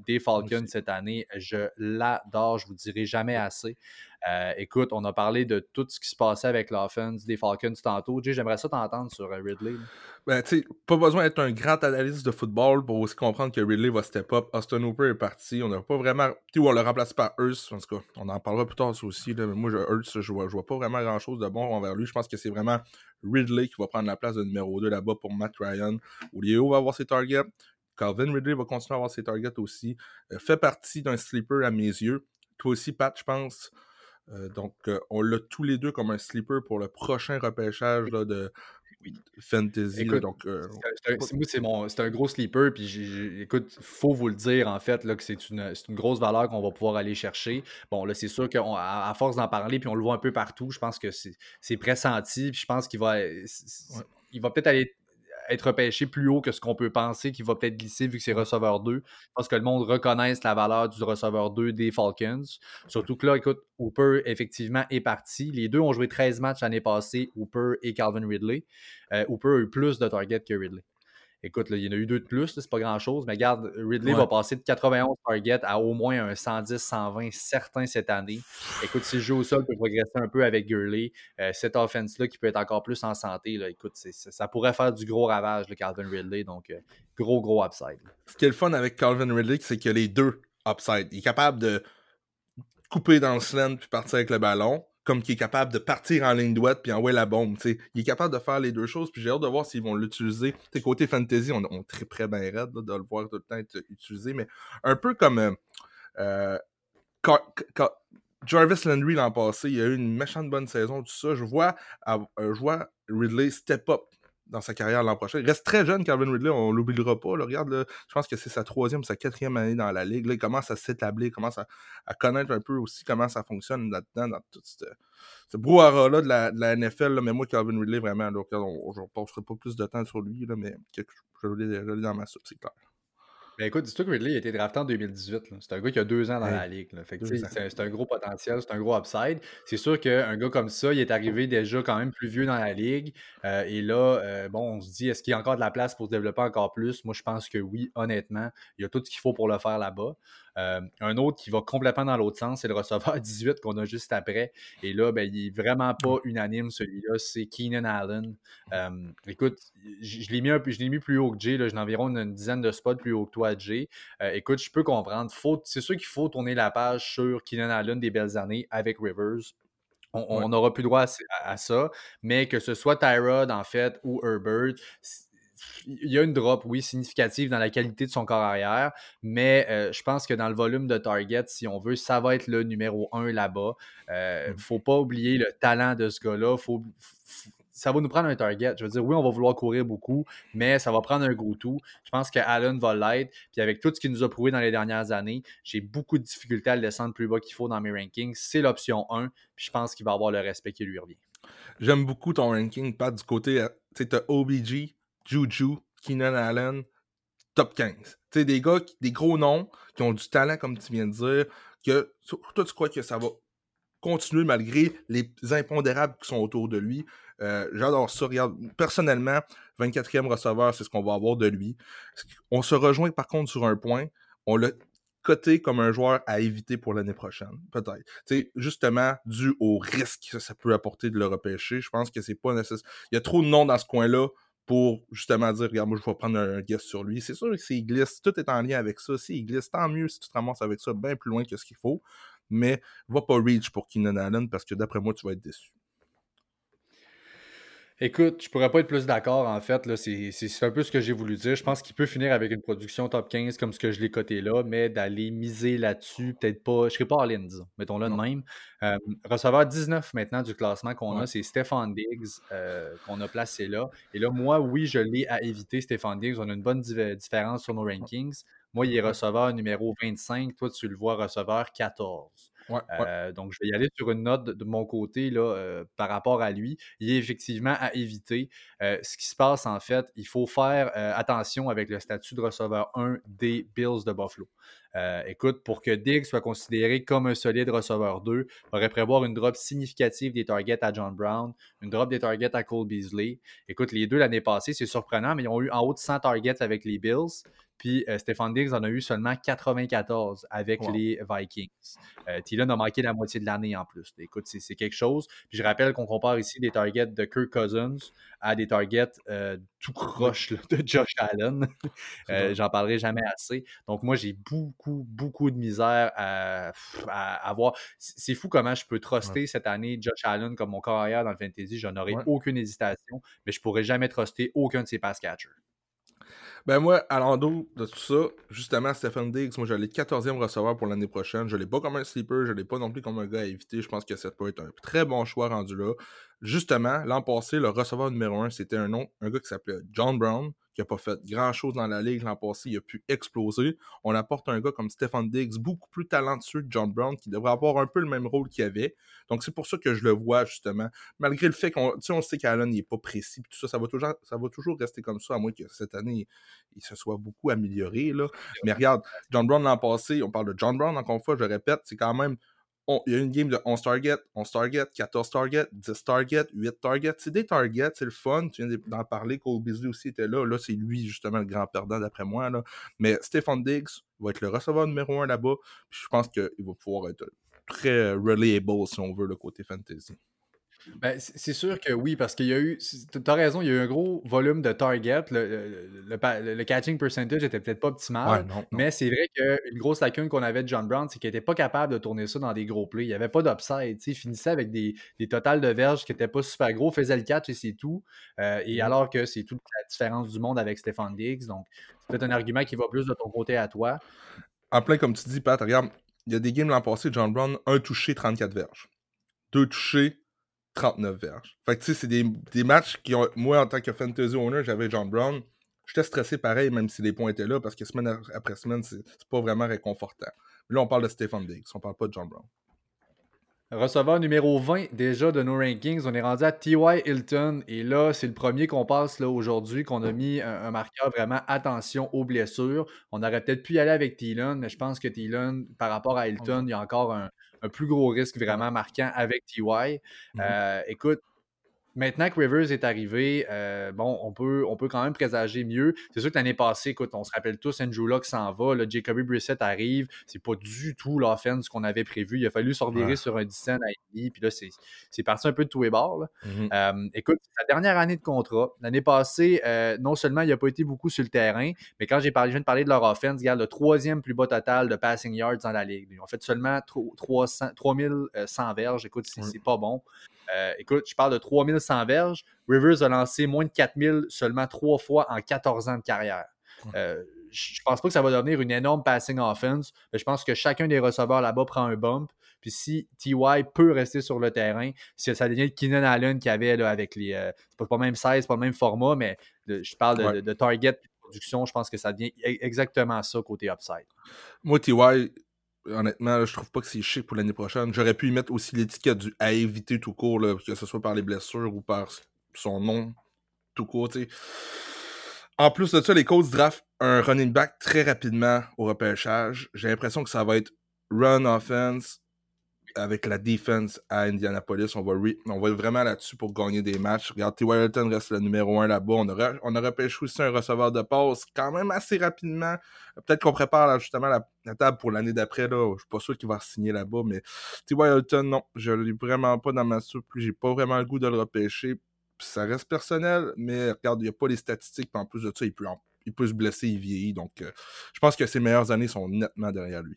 Des Falcons cette année. Je l'adore, je vous dirai jamais assez. écoute, on a parlé de tout ce qui se passait avec l'offense des Falcons tantôt. j'aimerais ça t'entendre sur Ridley. Ben, tu sais, pas besoin d'être un grand analyste de football pour aussi comprendre que Ridley va step up. Austin Hooper est parti. On n'a pas vraiment. Tu on l'a remplacé par Hurst. En tout cas, on en parlera plus tard aussi. Mais moi, Hurst, je vois, je vois pas vraiment grand chose de bon envers lui. Je pense que c'est vraiment Ridley qui va prendre la place de numéro 2 là-bas pour Matt Ryan. Olio va avoir ses targets. Calvin Ridley va continuer à avoir ses targets aussi. Euh, fait partie d'un sleeper à mes yeux. Toi aussi, Pat, je pense. Euh, donc, euh, on l'a tous les deux comme un sleeper pour le prochain repêchage là, de, fantasy. donc, c'est un gros sleeper. Puis, écoute, faut vous le dire, en fait, là, que c'est une, une, grosse valeur qu'on va pouvoir aller chercher. Bon, là, c'est sûr qu'à à force d'en parler, puis on le voit un peu partout, je pense que c'est pressenti. Puis, je pense qu'il va, il va peut-être aller être repêché plus haut que ce qu'on peut penser qu'il va peut-être glisser vu que c'est receveur 2. Je pense que le monde reconnaisse la valeur du receveur 2 des Falcons. Surtout que là, écoute, Hooper, effectivement, est parti. Les deux ont joué 13 matchs l'année passée, Hooper et Calvin Ridley. Euh, Hooper a eu plus de targets que Ridley. Écoute, il y en a eu deux de plus, c'est pas grand-chose, mais regarde, Ridley va passer de 91 targets à au moins un 110-120 certain cette année. Écoute, si le jeu au sol peut progresser un peu avec Gurley, euh, cette offense-là qui peut être encore plus en santé, là, écoute, ça pourrait faire du gros ravage, le Calvin Ridley, donc euh, gros, gros upside. Ce qui est le fun avec Calvin Ridley, c'est a les deux upside. Il est capable de couper dans le slant puis partir avec le ballon comme qui est capable de partir en ligne droite puis envoyer la bombe. Il est capable de faire les deux choses, puis j'ai hâte de voir s'ils vont l'utiliser. Côté fantasy, on, on très près bien raide de le voir tout le temps être utilisé, mais un peu comme euh, euh, Jarvis Landry l'an passé, il a eu une méchante bonne saison, tout ça. Je vois, euh, je vois Ridley step up dans sa carrière l'an prochain. Il reste très jeune, Calvin Ridley, on l'oubliera pas. regarde, je pense que c'est sa troisième, sa quatrième année dans la ligue. Là, il commence à s'établir, commence à, connaître un peu aussi comment ça fonctionne là-dedans, dans tout ce, ce brouhaha-là de la, de la NFL. mais moi, Calvin Ridley, vraiment, là, on ne passerai pas plus de temps sur lui, là, mais je, je l'ai dans ma soupe, c'est clair. Ben écoute, dis-toi que Ridley a été drafté en 2018. C'est un gars qui a deux ans dans la ligue. c'est un gros potentiel, c'est un gros upside. C'est sûr qu'un gars comme ça, il est arrivé déjà quand même plus vieux dans la ligue. Euh, et là, euh, bon, on se dit, est-ce qu'il y a encore de la place pour se développer encore plus? Moi, je pense que oui, honnêtement. Il y a tout ce qu'il faut pour le faire là-bas. Euh, un autre qui va complètement dans l'autre sens, c'est le receveur *laughs* 18 qu'on a juste après. Et là, ben, il n'est vraiment pas unanime, celui-là. C'est Keenan Allen. Euh, écoute, je, l'ai mis, un, mis plus haut que Jay. J'ai environ une, dizaine de spots plus haut que toi, Jay. Euh, écoute, je peux comprendre. C'est sûr qu'il faut tourner la page sur Keenan Allen des belles années avec Rivers. On n'aura plus droit à, à, ça, mais que ce soit Tyrod, en fait, ou Herbert, il y a une drop, oui, significative dans la qualité de son corps arrière, mais euh, je pense que dans le volume de target, si on veut, ça va être le numéro un là-bas. Il euh, ne mmh. faut pas oublier le talent de ce gars-là. ça va nous prendre un target. Je veux dire, oui, on va vouloir courir beaucoup, mais ça va prendre un gros tout. Je pense que Allen va l'être. Puis avec tout ce qu'il nous a prouvé dans les dernières années, j'ai beaucoup de difficultés à le descendre plus bas qu'il faut dans mes rankings. C'est l'option 1. Puis je pense qu'il va avoir le respect qui lui revient. J'aime beaucoup ton ranking, pas du côté, euh, tu OBG, Juju, Keenan Allen, top 15. Tu sais, des gars, des gros noms, qui ont du talent, comme tu viens de dire, que toi, tu crois que ça va continuer malgré les impondérables qui sont autour de lui. Euh, j'adore ça. Regarde, personnellement, 24e receveur, c'est ce qu'on va avoir de lui. On se rejoint par contre sur un point. On l'a coté comme un joueur à éviter pour l'année prochaine, peut-être. Tu justement, dû au risque que ça peut apporter de le repêcher, je pense que c'est pas nécessaire. Il y a trop de noms dans ce coin-là pour justement dire, regarde, moi, je vais prendre un guest sur lui. C'est sûr que s'il glisse, tout est en lien avec ça. S'il glisse, tant mieux si tu te ramasses avec ça bien plus loin que ce qu'il faut. Mais va pas reach pour Keenan Allen parce que d'après moi, tu vas être déçu. Écoute, je pourrais pas être plus d'accord, en fait. C'est un peu ce que j'ai voulu dire. Je pense qu'il peut finir avec une production top 15 comme ce que je l'ai coté là, mais d'aller miser là-dessus, peut-être pas. Je serais pas all-in, disons. Mettons-le de même. Euh, receveur 19 maintenant du classement qu'on a, c'est Stéphane Diggs euh, qu'on a placé là. Et là, moi, oui, je l'ai à éviter, Stéphane Diggs. On a une bonne différence sur nos rankings. Moi, il est receveur numéro 25. Toi, tu le vois receveur 14. Euh, donc, je vais y aller sur une note de, mon côté là, euh, par rapport à lui. Il est effectivement à éviter. Euh, ce qui se passe, en fait, il faut faire attention avec le statut de receveur 1 des Bills de Buffalo. écoute, pour que Diggs soit considéré comme un solide receveur 2, il faudrait prévoir une drop significative des targets à John Brown, une drop des targets à Cole Beasley. Écoute, les deux l'année passée, c'est surprenant, mais ils ont eu en haut de 100 targets avec les Bills. Puis euh, Stefan Diggs en a eu seulement 94 avec les Vikings. Euh, Thielen a manqué la moitié de l'année en plus. Écoute, c'est quelque chose. Puis je rappelle qu'on compare ici des targets de Kirk Cousins à des targets euh, tout croche de Josh Allen. *laughs* J'en parlerai jamais assez. Donc moi, j'ai beaucoup, beaucoup de misère à, avoir. C'est fou comment je peux truster cette année Josh Allen comme mon carrière dans le fantasy. Je n'aurai aucune hésitation, mais je pourrais jamais truster aucun de ses pass catchers. Ben moi, à l'endos de tout ça, justement, Stephen Diggs, moi le 14e receveur pour l'année prochaine. Je l'ai pas comme un sleeper, je l'ai pas non plus comme un gars à éviter. Je pense que ça peut être un très bon choix rendu là. Justement, l'an passé, le receveur numéro 1, c'était un nom, un gars qui s'appelait John Brown qui n'a pas fait grand-chose dans la ligue l'an passé, il a pu exploser. On apporte un gars comme Stephen Diggs, beaucoup plus talentueux que John Brown, qui devrait avoir un peu le même rôle qu'il avait. Donc c'est pour ça que je le vois, justement. Malgré le fait qu'on on sait qu'Allen n'est pas précis, tout ça, ça va, toujours, ça va toujours rester comme ça, à moins que cette année, il se soit beaucoup amélioré. Là. Mais regarde, John Brown l'an passé, on parle de John Brown, encore une fois, je répète, c'est quand même il y a une game de 11 targets, 11 targets, 14 targets, 10 targets, 8 targets. C'est des targets, c'est le fun. Tu viens d'en parler, Cole Beasley aussi était là. Là, c'est lui, justement, le grand perdant d'après moi. Là. Mais Stephen Diggs va être le receveur numéro 1 là-bas. je pense qu'il va pouvoir être très reliable, si on veut, le côté fantasy. Ben, c'est sûr que oui, parce qu'il y a eu. Tu as raison, il y a eu un gros volume de target. Le, le, catching percentage était peut-être pas optimal, mais c'est vrai qu'une grosse lacune qu'on avait de John Brown, c'est qu'il n'était pas capable de tourner ça dans des gros plays. Il n'y avait pas d'upside. Il finissait avec des, des totales de verges qui n'étaient pas super gros, faisait le catch et c'est tout. Euh, et mm-hmm. alors que c'est toute la différence du monde avec Stéphane Diggs. Donc, c'est peut-être un argument qui va plus de ton côté à toi. En plein, comme tu dis, Pat, regarde, il y a des games l'an passé, John Brown, un touché, 34 verges. Deux touchés, 39 verges. Fait que tu sais, c'est des, matchs qui ont. Moi, en tant que fantasy owner, j'avais John Brown. J'étais stressé pareil, même si les points étaient là, parce que semaine après semaine, c'est pas vraiment réconfortant. là, on parle de Stephen Diggs, on parle pas de John Brown. Receveur numéro 20 déjà de nos rankings, on est rendu à T.Y. Hilton et là, c'est le premier qu'on passe là aujourd'hui, qu'on a mis un, marqueur vraiment attention aux blessures. On aurait peut-être pu y aller avec Thielen, mais je pense que Thielen, par rapport à Hilton, il y a encore un, un plus gros risque vraiment marquant avec TY. Mm-hmm. Euh, écoute, Maintenant que Rivers est arrivé, euh, bon, on peut, on peut quand même présager mieux. C'est sûr que l'année passée, écoute, on se rappelle tous, Andrew Luck s'en va, le Jacoby Brissett arrive, c'est pas du tout l'offense qu'on avait prévu. Il a fallu sortir sur un 10 à puis là, c'est parti un peu de tous les bords. Euh, écoute, sa dernière année de contrat, l'année passée, euh, non seulement il n'a pas été beaucoup sur le terrain, mais quand j'ai parlé, je viens de parler de leur offense, regarde, le troisième plus bas total de passing yards dans la ligue. Ils ont fait seulement 300, 3100 verges, écoute, c'est pas bon. Euh, écoute, je parle de 3100 verges. Rivers a lancé moins de 4000 seulement trois fois en 14 ans de carrière. Euh, je pense pas que ça va devenir une énorme passing offense, mais je pense que chacun des receveurs là-bas prend un bump. Puis si TY peut rester sur le terrain, si ça devient Keenan Allen qui avait là, avec les. Euh, c'est pas, le même size, pas le même format, mais je parle de, de, target de production, je pense que ça devient e-, exactement ça côté upside. Moi, TY, honnêtement, je trouve pas que c'est chic pour l'année prochaine. J'aurais pu y mettre aussi l'étiquette du à éviter tout court, que ce soit par les blessures ou par son nom tout court. En plus de ça, les Colts draft un running back très rapidement au repêchage. J'ai l'impression que ça va être run offense, avec la defense à Indianapolis. On va, on va vraiment là-dessus pour gagner des matchs. Regarde, T. Wellington reste le numéro un là-bas. On aurait, on aurait pêché aussi un receveur de passe quand même assez rapidement. Peut-être qu'on prépare justement la, table pour l'année d'après. Je suis pas sûr qu'il va signer là-bas, mais T. Wellington, non, je ne l'ai vraiment pas dans ma soupe. J'ai pas vraiment le goût de le repêcher. ça reste personnel, mais regarde, il n'y a pas les statistiques. En plus de ça, il peut, il peut se blesser, il vieillit. Donc, euh, je pense que ses meilleures années sont nettement derrière lui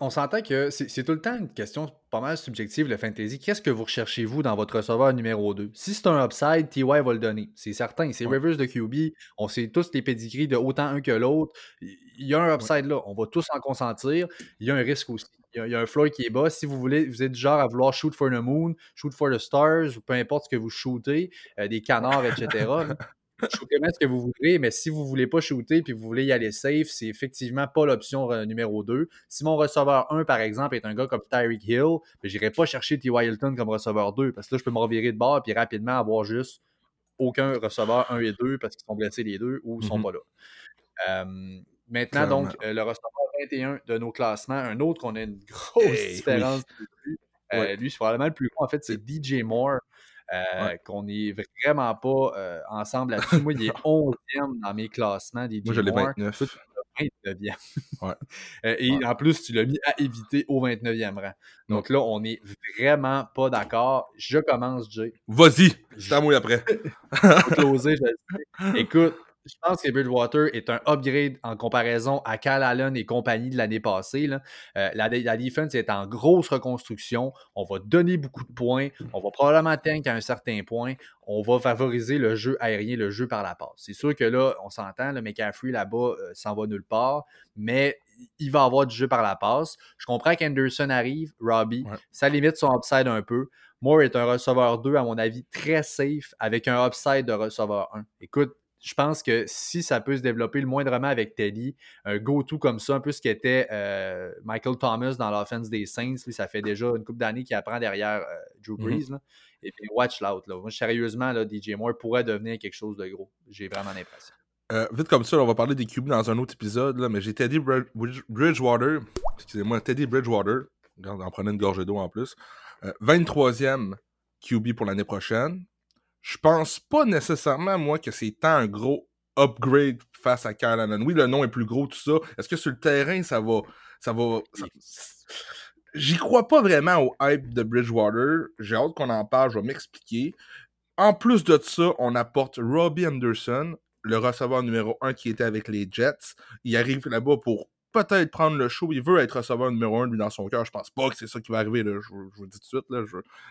on s'entend que c'est tout le temps une question pas mal subjective, le fantasy. Qu'est-ce que vous recherchez, vous, dans votre receveur numéro 2? Si c'est un upside, TY va le donner. C'est certain. C'est Rivers de QB. On sait tous les pédigris de autant un que l'autre. Il y a un upside là. On va tous en consentir. Il y a un risque aussi. Il y a, un floor qui est bas. Si vous voulez, vous êtes du genre à vouloir shoot for the moon, shoot for the stars, ou peu importe ce que vous shootez, euh, des canards, etc. Shootez ce que vous voudrez, mais si vous ne voulez pas shooter et vous voulez y aller safe, c'est effectivement pas l'option euh, numéro 2. Si mon receveur 1, par exemple, est un gars comme Tyreek Hill, ben, je n'irai pas chercher T.Y. Hilton comme receveur 2 parce que là, je peux me revirer de bord et rapidement avoir juste aucun receveur 1 et 2 parce qu'ils sont blessés les deux ou ne sont mm-hmm. pas là. maintenant, donc, euh, le receveur 21 de nos classements, un autre qu'on a une grosse différence. Lui, euh, lui c'est probablement le plus gros. En fait, c'est DJ Moore. Qu'on n'est vraiment pas ensemble là-dessus. Moi, il est *laughs* 11e dans mes classements des Moi, je l'ai 29. 29e. *laughs* et en plus, tu l'as mis à éviter au 29e rang. Donc là, on n'est vraiment pas d'accord. Je commence, Jay. Vas-y, c'est à moi après. *laughs* Écoute, je pense que Bridgewater est un upgrade en comparaison à Cal Allen et compagnie de l'année passée. Euh, la, la, defense est en grosse reconstruction. On va donner beaucoup de points. On va probablement tank à un certain point. On va favoriser le jeu aérien, le jeu par la passe. C'est sûr que là, on s'entend, le McCaffrey là-bas euh, s'en va nulle part, mais il va avoir du jeu par la passe. Je comprends qu'Anderson arrive, Robbie, ça limite son upside un peu. Moore est un receveur 2, à mon avis, très safe, avec un upside de receveur 1. Écoute, je pense que si ça peut se développer le moindrement avec Teddy, un go-to comme ça, un peu ce qu'était euh, Michael Thomas dans l'offense des Saints, ça fait déjà une couple d'années qu'il apprend derrière euh, Drew mm-hmm. Brees. Et puis, watch l'out. Moi, sérieusement, là, DJ Moore pourrait devenir quelque chose de gros. J'ai vraiment l'impression. Euh, vite comme ça, on va parler des QB dans un autre épisode, là, mais j'ai Teddy Bridgewater, excusez-moi, Teddy Bridgewater, en prenant une gorge d'eau en plus, 23e QB pour l'année prochaine je pense pas nécessairement, moi, que c'est tant un gros upgrade face à Kyle Allen. Oui, le nom est plus gros, tout ça. Est-ce que sur le terrain, ça va. Ça va. J'y crois pas vraiment au hype de Bridgewater. J'ai hâte qu'on en parle, je vais m'expliquer. En plus de ça, on apporte Robbie Anderson, le receveur numéro 1 qui était avec les Jets. Il arrive là-bas pour peut-être prendre le show. Il veut être receveur numéro 1, lui, dans son cœur. Je pense pas que c'est ça qui va arriver. Je, vous dis tout de suite. Là.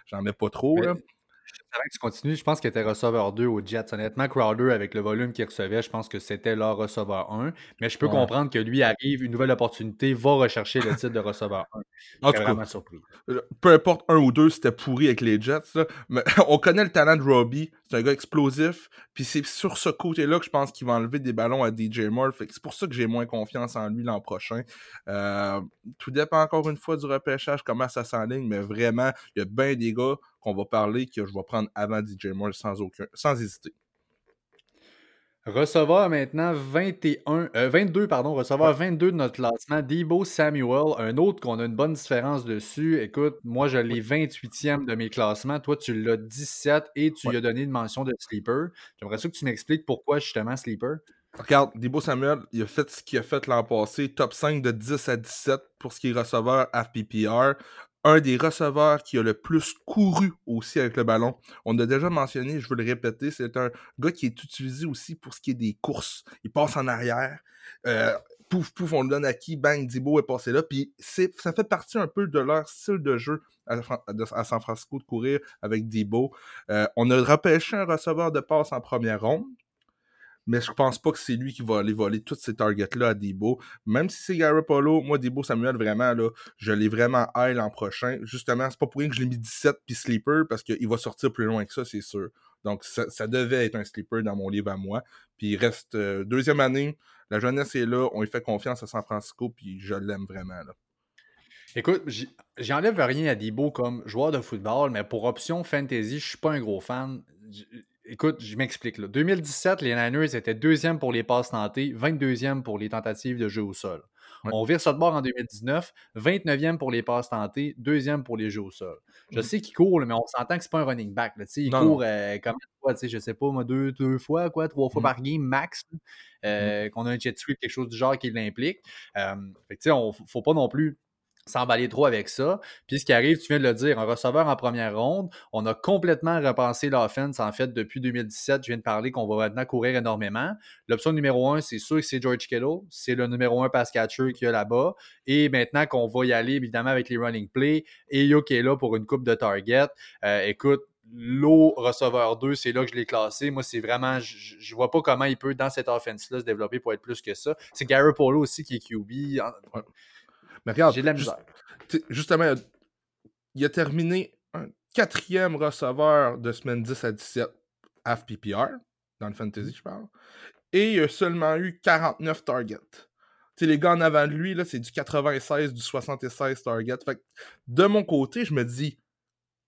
j'en mets pas trop. Là. Avant que tu continues, je pense qu'il était receveur 2 au Jets. Honnêtement, Crowder, avec le volume qu'il recevait, je pense que c'était leur receveur 1. Mais je peux comprendre que lui arrive, une nouvelle opportunité, va rechercher le titre de receveur 1. En tout vraiment surpris. Euh, peu importe un ou deux, c'était pourri avec les Jets. Mais *laughs* on connaît le talent de Robbie. C'est un gars explosif. Puis c'est sur ce côté-là que je pense qu'il va enlever des ballons à DJ Moore. C'est pour ça que j'ai moins confiance en lui l'an prochain. Euh, tout dépend encore une fois du repêchage, comment ça s'enligne. Mais vraiment, il y a bien des gars qu'on va parler que je vais prendre avant DJ Moore sans, aucun, sans hésiter. Receveur maintenant 21, 22, euh, pardon, receveur 22 de notre classement, Debo Samuel, un autre qu'on a une bonne différence dessus. Écoute, moi je l'ai 28e de mes classements, toi tu l'as 17 et tu lui as donné une mention de sleeper. J'aimerais ça que tu m'expliques pourquoi justement sleeper. Regarde, Debo Samuel, il a fait ce qu'il a fait l'an passé, top 5 de 10 à 17 pour ce qui est receveur FPPR un des receveurs qui a le plus couru aussi avec le ballon. On a déjà mentionné, je veux le répéter, c'est un gars qui est utilisé aussi pour ce qui est des courses. Il passe en arrière. Euh, pouf, pouf, on le donne à qui, bang, Dibo est passé là. Puis ça fait partie un peu de leur style de jeu à, San Francisco de courir avec Dibo. Euh, on a repêché un receveur de passe en première ronde mais je pense pas que c'est lui qui va aller voler toutes ces targets-là à Debo. Même si c'est Garoppolo, moi, Debo Samuel, vraiment, là, je l'ai vraiment high l'an prochain. Justement, c'est pas pour rien que je l'ai mis 17 puis sleeper, parce qu'il va sortir plus loin que ça, c'est sûr. Donc, ça, devait être un sleeper dans mon livre à moi. Puis il reste euh, deuxième année, la jeunesse est là, on lui fait confiance à San Francisco, puis je l'aime vraiment, là. Écoute, j'enlève rien à Debo comme joueur de football, mais pour option fantasy, je suis pas un gros fan écoute, je m'explique. 2017, les Niners étaient deuxième pour les passes tentées, 22e pour les tentatives de jeu au sol. On vire ça de bord en 2019, 29e pour les passes tentées, deuxième pour les jeux au sol. Je mm. sais qu'il court, mais on s'entend que c'est pas un running back. il court euh, fois, je sais pas, moi, deux, deux fois, quoi, trois fois mm. par game max. Mm. Euh, qu'on a un jet sweep, quelque chose du genre qui l'implique. Euh, fait on, faut pas non plus s'emballer trop avec ça. Puis ce qui arrive, tu viens de le dire, un receveur en première ronde, on a complètement repensé l'offense en fait depuis 2017. Je viens de parler qu'on va maintenant courir énormément. L'option numéro un, c'est sûr que c'est George Kittle. C'est le numéro un pass catcher qu'il y a là-bas. Et maintenant qu'on va y aller évidemment avec les running plays, et qui est là pour une coupe de target. Euh, écoute, l'eau receveur 2, c'est là que je l'ai classé. Moi, c'est vraiment, je, ne vois pas comment il peut, dans cette offense-là, se développer pour être plus que ça. C'est Gary Polo aussi qui est QB. Mais regarde, j'ai de la misère. justement, il a terminé un quatrième receveur de semaine 10 à 17 FPPR, dans le fantasy, je parle. Et il a seulement eu 49 targets. les gars en avant de lui, là, c'est du 96, du 76 targets. Fait de mon côté, je me dis,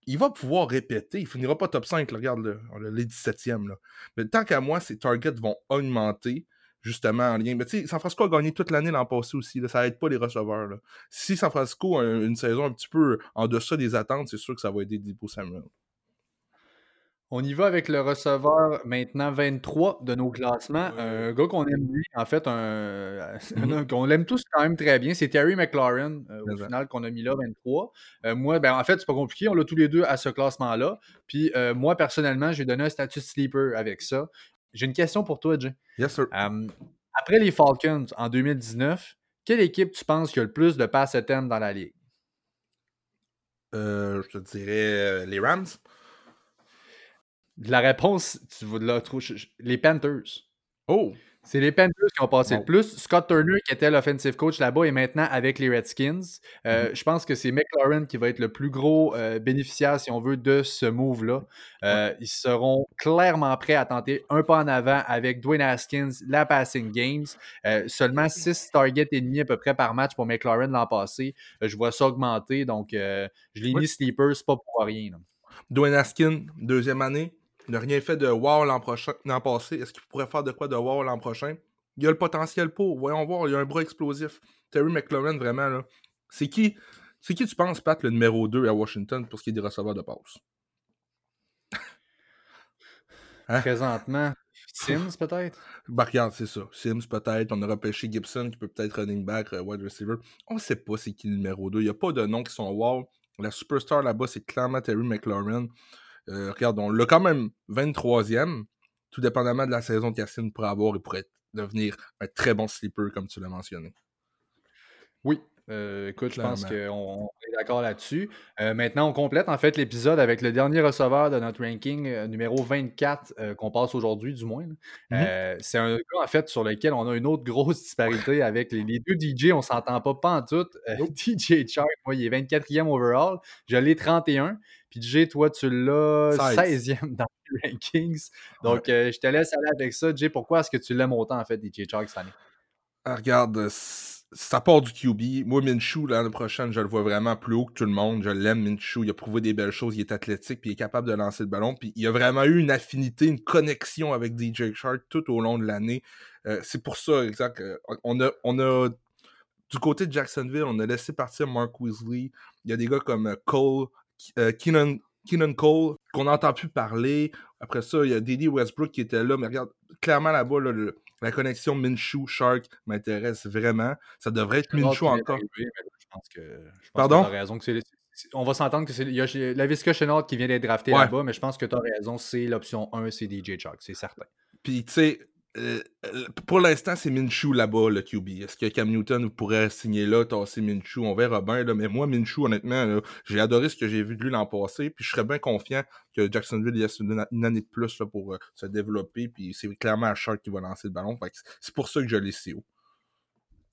il va pouvoir répéter. Il finira pas top 5, regarde, là, les 17e. Là. Mais tant qu'à moi, ses targets vont augmenter justement en lien. Mais tu sais, San Francisco a gagné toute l'année l'an passé aussi. Là, ça aide pas les receveurs. Là. Si San Francisco a une saison un petit peu en deçà des attentes, c'est sûr que ça va aider Debo Samuel. On y va avec le receveur maintenant 23 de nos classements. Un gars qu'on aime bien, en fait, un, mm-hmm. *laughs* qu'on l'aime tous quand même très bien, c'est Terry McLaurin, euh, au final, qu'on a mis là 23. Euh, moi, ben, en fait, c'est pas compliqué, on l'a tous les deux à ce classement-là. Puis euh, moi, personnellement, j'ai donné un statut sleeper avec ça. J'ai une question pour toi, Jay. Yes, sir. après les Falcons en 2019, quelle équipe tu penses qui a le plus de passes thème dans la ligue? je te dirais les Rams. La réponse, tu vas la trouver. Les Panthers. Oh! C'est les Panthers qui ont passé le plus. Scott Turner, qui était l'offensive coach là-bas, est maintenant avec les Redskins. Euh, mm-hmm. Je pense que c'est McLaurin qui va être le plus gros euh, bénéficiaire, si on veut, de ce move-là. Euh, ils seront clairement prêts à tenter un pas en avant avec Dwayne Haskins, la passing games. seulement 6 targets et demi à peu près par match pour McLaurin l'an passé. je vois ça augmenter, donc je l'ai mis sleeper, c'est pas pour rien. Dwayne Haskins, deuxième année, n'a rien fait de wow l'an prochain, l'an passé. Est-ce qu'il pourrait faire de quoi de wow l'an prochain? Il a le potentiel pour. Voyons voir, il a un bras explosif. Terry McLaurin, vraiment, là. C'est qui, c'est qui tu penses, Pat, le numéro 2 à Washington pour ce qui est des receveurs de passe? hein? Présentement, *laughs* Sims, peut-être? Bah, regarde, c'est ça. Sims, peut-être. On a repêché Gibson, qui peut peut-être running back, euh, wide receiver. On ne sait pas c'est qui le numéro 2. Il n'y a pas de noms qui sont wow. La superstar là-bas, c'est clairement Terry McLaurin. Euh, regarde, on l'a quand même 23e. Tout dépendamment de la saison que Cassine pourrait avoir, il pourrait devenir un très bon sleeper, comme tu l'as mentionné. Oui, euh, écoute, je pense qu'on est d'accord là-dessus. Euh, maintenant, on complète en fait l'épisode avec le dernier receveur de notre ranking, euh, numéro 24, qu'on passe aujourd'hui du moins. Mm-hmm. c'est un gars en fait sur lequel on a une autre grosse disparité avec les, deux DJ, on s'entend pas, pas en tout. *laughs* DJ Chark, moi, il est 24e overall, je l'ai 31. Puis DJ, toi, tu l'as 16e dans les *laughs* rankings. Donc, je te laisse aller avec ça. DJ, pourquoi est-ce que tu l'aimes autant en fait, DJ Chark, cette année? Ah, regarde, ça part du QB. Moi, Minshew, l'année prochaine, je le vois vraiment plus haut que tout le monde. Je l'aime, Minshew. Il a prouvé des belles choses. Il est athlétique, puis il est capable de lancer le ballon. Puis il a vraiment eu une affinité, une connexion avec DJ Shark tout au long de l'année. Euh, c'est pour ça, exact. on, a, on a, du côté de Jacksonville, on a laissé partir Mark Weasley. Il y a des gars comme euh, Cole, euh, Keenan, Keenan Cole, qu'on n'entend plus parler. Après ça, il y a Didi Westbrook qui était là. Mais regarde, clairement là-bas, le, la connexion Minshew-Shark m'intéresse vraiment. Ça devrait être Minshew encore. je pense que, je Pardon? raison que c'est on va s'entendre que c'est il y a la Visca Chenard qui vient d'être drafté là-bas, mais je pense que tu as raison, c'est l'option 1, c'est DJ Chuck, c'est certain. Puis tu sais, euh, euh, pour l'instant, c'est Minshew là-bas, le QB. Est-ce que Cam Newton pourrait signer là, tasser Minshew? On verra bien. Mais moi, Minshew, honnêtement, j'ai adoré ce que j'ai vu de lui l'an passé. Puis je serais bien confiant que Jacksonville y une, une année de plus là, pour euh, se développer. Puis c'est clairement à Shark qui va lancer le ballon. C'est pour ça que je l'ai si haut.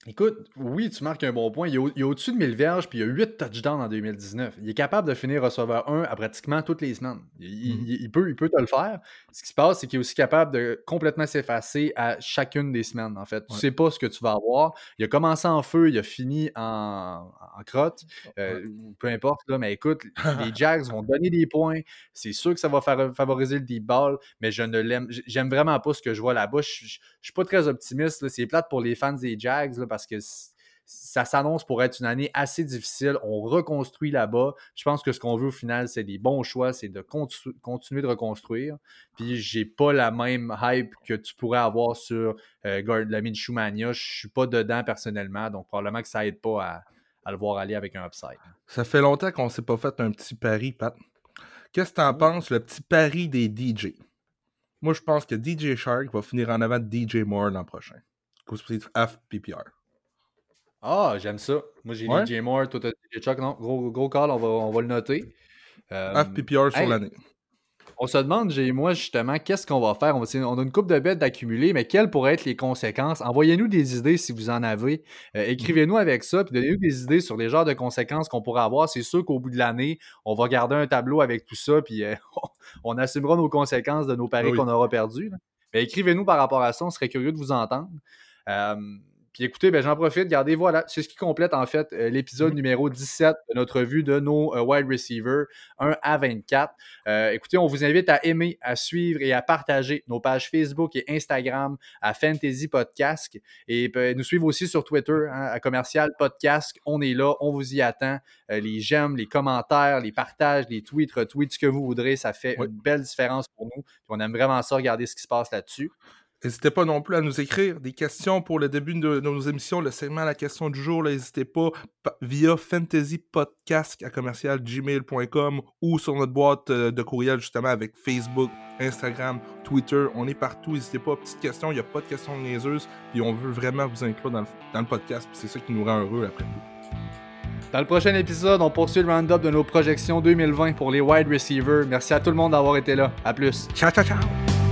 Écoute, oui, tu marques un bon point. Il est, au-dessus de 1000 verges, puis il a 8 touchdowns en 2019. Il est capable de finir receveur 1 à pratiquement toutes les semaines. Mm-hmm. Il, peut, il peut te le faire. Ce qui se passe, c'est qu'il est aussi capable de complètement s'effacer à chacune des semaines, en fait. Tu sais pas ce que tu vas avoir. Il a commencé en feu, il a fini en, crotte. Euh, peu importe, là, mais écoute, les Jags vont donner des points. C'est sûr que ça va favoriser le deep ball, mais je ne l'aime. J'aime vraiment pas ce que je vois là-bas. Je, ne suis pas très optimiste. C'est plate pour les fans des Jags, parce que ça s'annonce pour être une année assez difficile. On reconstruit là-bas. Je pense que ce qu'on veut au final, c'est des bons choix, c'est de continuer de reconstruire. Puis j'ai pas la même hype que tu pourrais avoir sur euh, la Minchumania. Je suis pas dedans personnellement, donc probablement que ça aide pas à, le voir aller avec un upside. Ça fait longtemps qu'on s'est pas fait un petit pari, Pat. Qu'est-ce que tu en penses, le petit pari des DJ? Moi, je pense que DJ Shark va finir en avant de DJ Moore l'an prochain. Cause PPR. Ah, j'aime ça. Moi, j'ai dit DJ Moore, toi, t'as DJ Chuck. Non, gros, gros call, on va, on va le noter. Euh, FPPR sur l'année. On se demande, j'ai moi, justement, qu'est-ce qu'on va faire? On, on, a une coupe de bêtes d'accumuler, mais quelles pourraient être les conséquences? Envoyez-nous des idées si vous en avez. Euh, écrivez-nous avec ça, puis donnez-nous des idées sur les genres de conséquences qu'on pourrait avoir. C'est sûr qu'au bout de l'année, on va garder un tableau avec tout ça, puis euh, *laughs* on assumera nos conséquences de nos paris qu'on aura perdus. Mais écrivez-nous par rapport à ça, on serait curieux de vous entendre. Puis écoutez, ben, j'en profite, gardez, voilà, c'est ce qui complète en fait euh, l'épisode mm-hmm. numéro 17 de notre vue de nos euh, wide receivers 1 à 24. Euh, écoutez, on vous invite à aimer, à suivre et à partager nos pages Facebook et Instagram à Fantasy Podcast et nous suivre aussi sur Twitter hein, à commercial podcast. On est là, on vous y attend. les j'aime, les commentaires, les partages, les tweets, retweets, ce que vous voudrez, ça fait une belle différence pour nous. on aime vraiment ça, regarder ce qui se passe là-dessus. N'hésitez pas non plus à nous écrire des questions pour le début de nos émissions, le segment La question du jour. N'hésitez pas via fantasypodcast à commercial gmail.com ou sur notre boîte euh, de courriel justement avec Facebook, Instagram, Twitter. On est partout. N'hésitez pas. Petite question, il n'y a pas de questions niaiseuses. Puis on veut vraiment vous inclure dans le, dans le podcast. C'est ça qui nous rend heureux après tout. Dans le prochain épisode, on poursuit le round-up de nos projections 2020 pour les wide receivers. Merci à tout le monde d'avoir été là. À plus. Ciao, ciao, ciao.